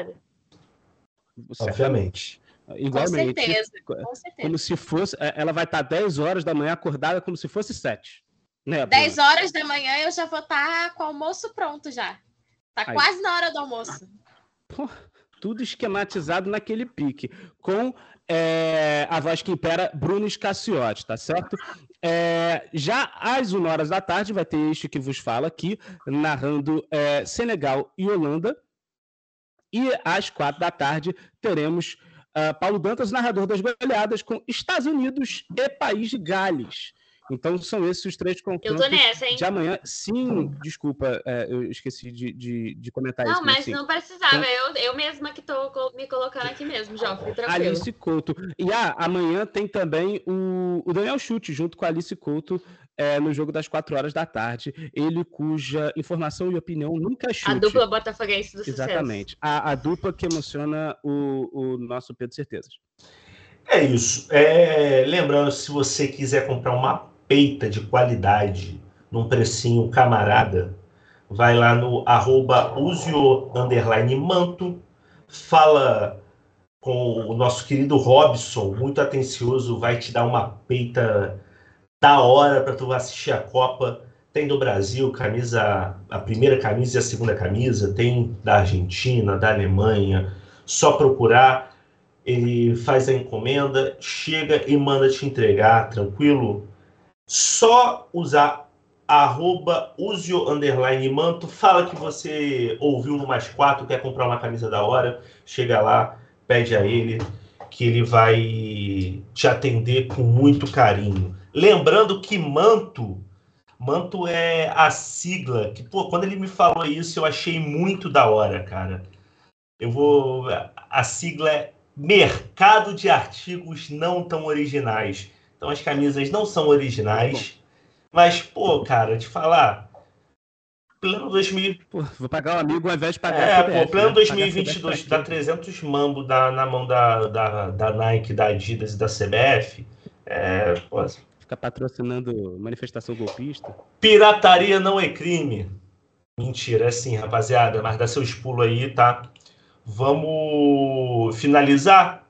Obviamente. Igualmente. Com certeza, com certeza. Como se fosse. É, ela vai estar 10 horas da manhã acordada como se fosse 7. Né, 10 horas da manhã eu já vou estar com o almoço pronto já. Tá Aí. quase na hora do almoço. Pô, tudo esquematizado naquele pique. Com é, a voz que impera, Bruno Scacciotti, tá certo? É, já às 1 horas da tarde vai ter este que vos fala aqui, narrando é, Senegal e Holanda. E às quatro da tarde teremos uh, Paulo Dantas, narrador das goleadas, com Estados Unidos e País de Gales. Então são esses os três confrontos eu tô nessa, hein? de amanhã. Sim, desculpa, é, eu esqueci de, de, de comentar não, isso. Não, mas não precisava. Então, eu, eu mesma que estou me colocando aqui mesmo, Joffre, tranquilo. Alice Couto. E ah, amanhã tem também o, o Daniel Chute, junto com a Alice Couto, é, no jogo das 4 horas da tarde. Ele cuja informação e opinião nunca é chute. A dupla botafoguense do Exatamente. A, a, dupla que emociona o, o nosso Pedro Certezas. É isso. É, lembrando, se você quiser comprar uma peita de qualidade num precinho camarada, vai lá no arroba manto, fala com o nosso querido Robson, muito atencioso, vai te dar uma peita da hora para tu assistir a Copa. Tem do Brasil, camisa, a primeira camisa e a segunda camisa, tem da Argentina, da Alemanha. Só procurar, ele faz a encomenda, chega e manda te entregar, tranquilo? Só usar arroba usio underline manto, fala que você ouviu no mais quatro, quer comprar uma camisa da hora, chega lá, pede a ele que ele vai te atender com muito carinho. Lembrando que manto, manto é a sigla que, pô, quando ele me falou isso, eu achei muito da hora, cara. Eu vou a sigla é Mercado de Artigos Não Tão Originais. Então as camisas não são originais. Mas, pô, cara, te falar. Plano 2000. Pô, vou pagar um amigo ao invés de pagar. É, pô, plano né? 2022 dá 300 mambo da, na mão da, da, da Nike, da Adidas e da CBF. É, pô. Fica patrocinando manifestação golpista. Pirataria não é crime. Mentira, é sim, rapaziada. Mas dá seus pulos aí, tá? Vamos finalizar.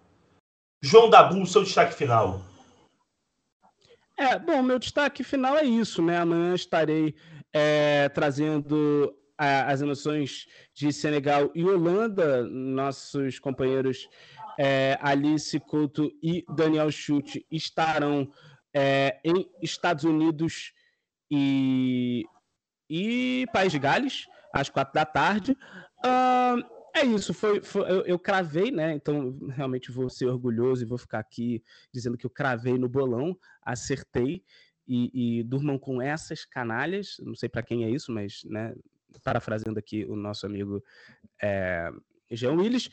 João Dabu, seu destaque final. É, bom, meu destaque final é isso, né? Amanhã estarei é, trazendo a, as emoções de Senegal e Holanda. Nossos companheiros é, Alice Couto e Daniel Chute estarão é, em Estados Unidos e, e País de Gales, às quatro da tarde. É isso, foi, foi eu, eu, cravei, né? Então realmente vou ser orgulhoso e vou ficar aqui dizendo que eu cravei no bolão, acertei e, e durmam com essas canalhas. Não sei para quem é isso, mas, né? Parafraseando aqui o nosso amigo é, Jean Willis.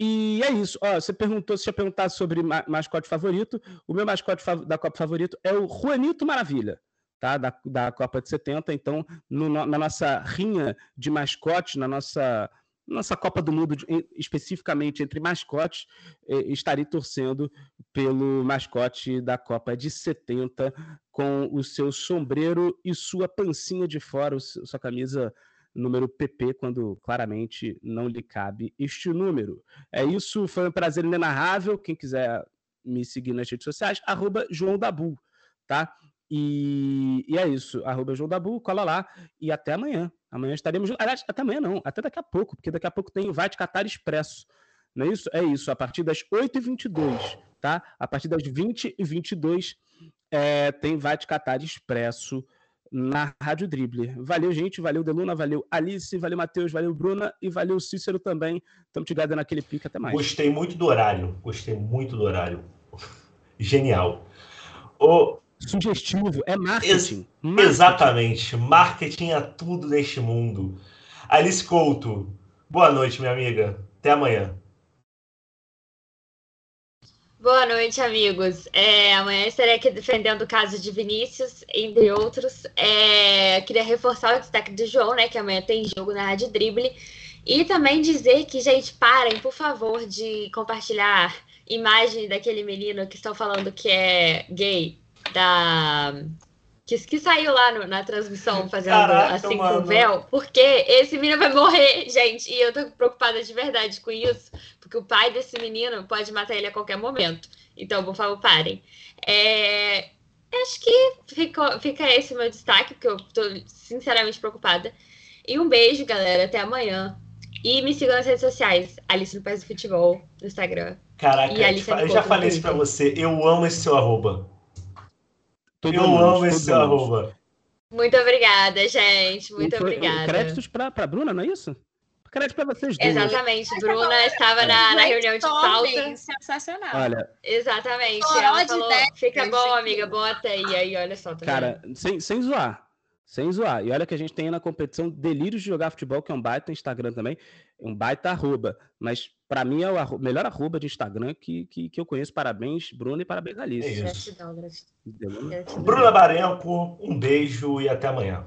E é isso. Ó, você perguntou, se tinha perguntado sobre ma mascote favorito. O meu mascote da Copa favorito é o Juanito Maravilha. Tá, da, da Copa de 70. Então, no, na nossa rinha de mascote, na nossa nossa Copa do Mundo, especificamente entre mascotes, estarei torcendo pelo mascote da Copa de 70, com o seu sombreiro e sua pancinha de fora, sua camisa número PP, quando claramente não lhe cabe este número. É isso, foi um prazer inenarrável. Quem quiser me seguir nas redes sociais, arroba João Dabu, tá? E, e, é isso. Arroba João Dabu, cola lá e até amanhã. Amanhã estaremos. Aliás, até amanhã não, até daqui a pouco, porque daqui a pouco tem Vai de Catar Expresso. Não é isso? É isso, a partir das 8h22, tá? A partir das 20h22 é, tem Vai de Catar Expresso na Rádio Drible. Valeu, gente. Valeu, Deluna. Valeu, Alice. Valeu, Matheus. Valeu, Bruna. E valeu, Cícero também. Estamos ligados naquele pique. Até mais. Gostei muito do horário. Gostei muito do horário. Genial. O... Sugestivo. É marketing. Ex marketing. Exatamente. Marketing é tudo neste mundo. Alice Couto. Boa noite, minha amiga. Até amanhã. Boa noite, amigos. É, amanhã estarei aqui defendendo o caso de Vinícius, entre outros. É, queria reforçar o destaque do João, né? Que amanhã tem jogo na Rádio Dribble. E também dizer que, gente, parem, por favor, de compartilhar imagem daquele menino que estão falando que é gay, da que, que saiu lá no, na transmissão fazendo Caraca, assim mano. com véu, porque esse menino vai morrer, gente. E eu tô preocupada de verdade com isso, porque o pai desse menino pode matar ele a qualquer momento. Então, por favor, parem. É, acho que fica, fica esse meu destaque, porque eu tô sinceramente preocupada. E um beijo, galera. Até amanhã. E me sigam nas redes sociais. Alice no Paz do Futebol, no Instagram. Caraca, eu já falei isso pra você. Eu amo esse seu arroba. Todo eu amo esse arroba. Muito obrigada, gente. Muito obrigada. Créditos para a Bruna, não é isso? Crédito para vocês duas. Exatamente. Bruna estava na, na reunião de pauta. Sensacional. Olha. Exatamente. Ela falou, fica bom, amiga, bota aí. Aí, olha só. Tá Cara, sem, sem zoar. Sem zoar. E olha que a gente tem na competição Delírios de Jogar Futebol, que é um baita Instagram também, um baita arroba. Mas para mim é o arroba, melhor arroba de Instagram que, que, que, eu conheço. Parabéns, Bruno, e parabéns, Alice. É gratidão, gratidão. Bruna Barenco, um beijo e até amanhã.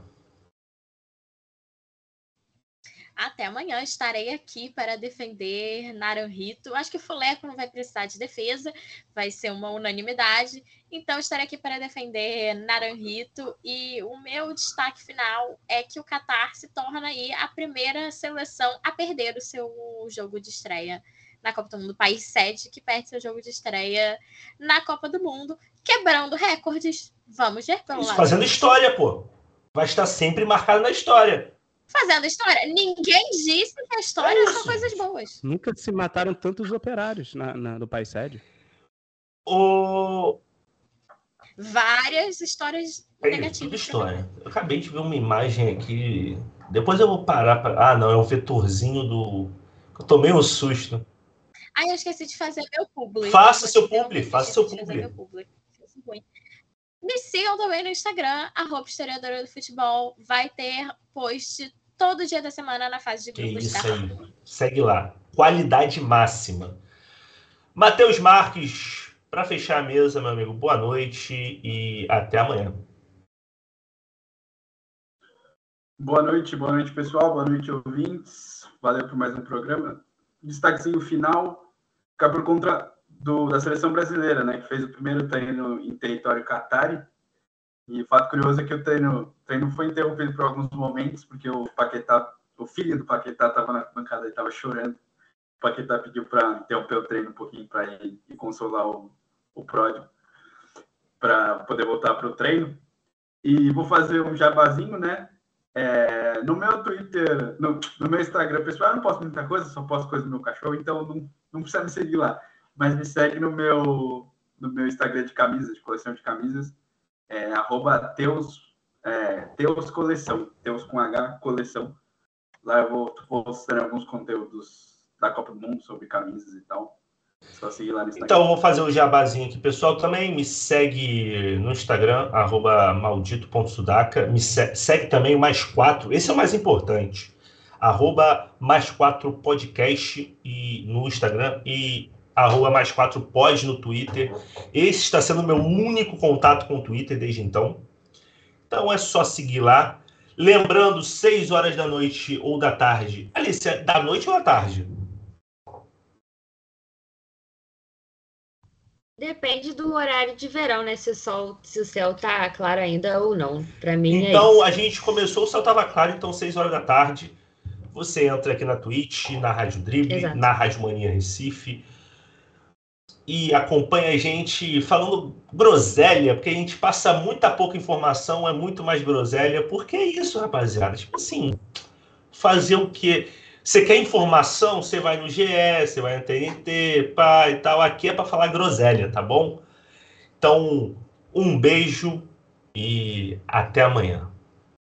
Até amanhã estarei aqui para defender Naranjito. Acho que o Fuleco não vai precisar de defesa, vai ser uma unanimidade. Então estarei aqui para defender Naranjito e o meu destaque final é que o Qatar se torna aí a primeira seleção a perder o seu jogo de estreia na Copa do Mundo, país sede que perde seu jogo de estreia na Copa do Mundo, quebrando recordes. Vamos ver pelo Isso, lado. Fazendo história, pô. Vai estar sempre marcado na história fazendo história. Ninguém disse que a história é são coisas boas. Nunca se mataram tantos operários na, na, no país sede. O... Várias histórias é, negativas. história. Eu acabei de ver uma imagem aqui. Depois eu vou parar para. Ah, não, é um vetorzinho do. Eu tomei um susto. Ah, eu esqueci de fazer meu público. Faça seu público, faça seu público. Me sigam também no Instagram, arroba historiadora do futebol. Vai ter post todo dia da semana na fase de grupos. Isso tá? aí. Segue lá. Qualidade máxima. Matheus Marques, para fechar a mesa, meu amigo, boa noite e até amanhã. Boa noite, boa noite, pessoal. Boa noite, ouvintes. Valeu por mais um programa. Destaquezinho final, fica por conta do, da seleção brasileira, né? Que fez o primeiro treino em território Qatari e fato curioso é que o treino, o treino foi interrompido por alguns momentos, porque o Paquetá, o filho do Paquetá estava na bancada e estava chorando. O Paquetá pediu para interromper o treino um pouquinho para ir e consolar o, o pródio, para poder voltar para o treino. E vou fazer um jabazinho, né? É, no meu Twitter, no, no, meu Instagram pessoal, eu não posto muita coisa, só posto coisa do meu cachorro, então não, não precisa me seguir lá. Mas me segue no meu, no meu Instagram de camisas, de coleção de camisas, é, arroba Teus, é, Teus Coleção, Teus com H Coleção. Lá eu vou postando alguns conteúdos da Copa do Mundo sobre camisas e tal. Só seguir lá no Instagram. Então, eu vou fazer o um jabazinho aqui, pessoal. Também me segue no Instagram, arroba maldito.sudaca. Me segue também o Mais Quatro. Esse é o mais importante. Arroba Mais Quatro Podcast e, no Instagram e arroba mais quatro pós no Twitter. Esse está sendo o meu único contato com o Twitter desde então. Então é só seguir lá. Lembrando, 6 horas da noite ou da tarde. Alice, é da noite ou da tarde? Depende do horário de verão, né? Se o sol, se o céu tá claro ainda ou não. Para mim é Então, é a gente começou, o céu tava claro, então 6 horas da tarde. Você entra aqui na Twitch, na Rádio Dribble, Exato. na Rádio Mania Recife e acompanha a gente falando groselha, porque a gente passa muita pouca informação, é muito mais groselha. Porque é isso, rapaziada. Tipo assim, fazer o quê? Você quer informação? Você vai no GE, você vai no TNT, pá e tal. Aqui é para falar groselha, tá bom? Então, um beijo e até amanhã.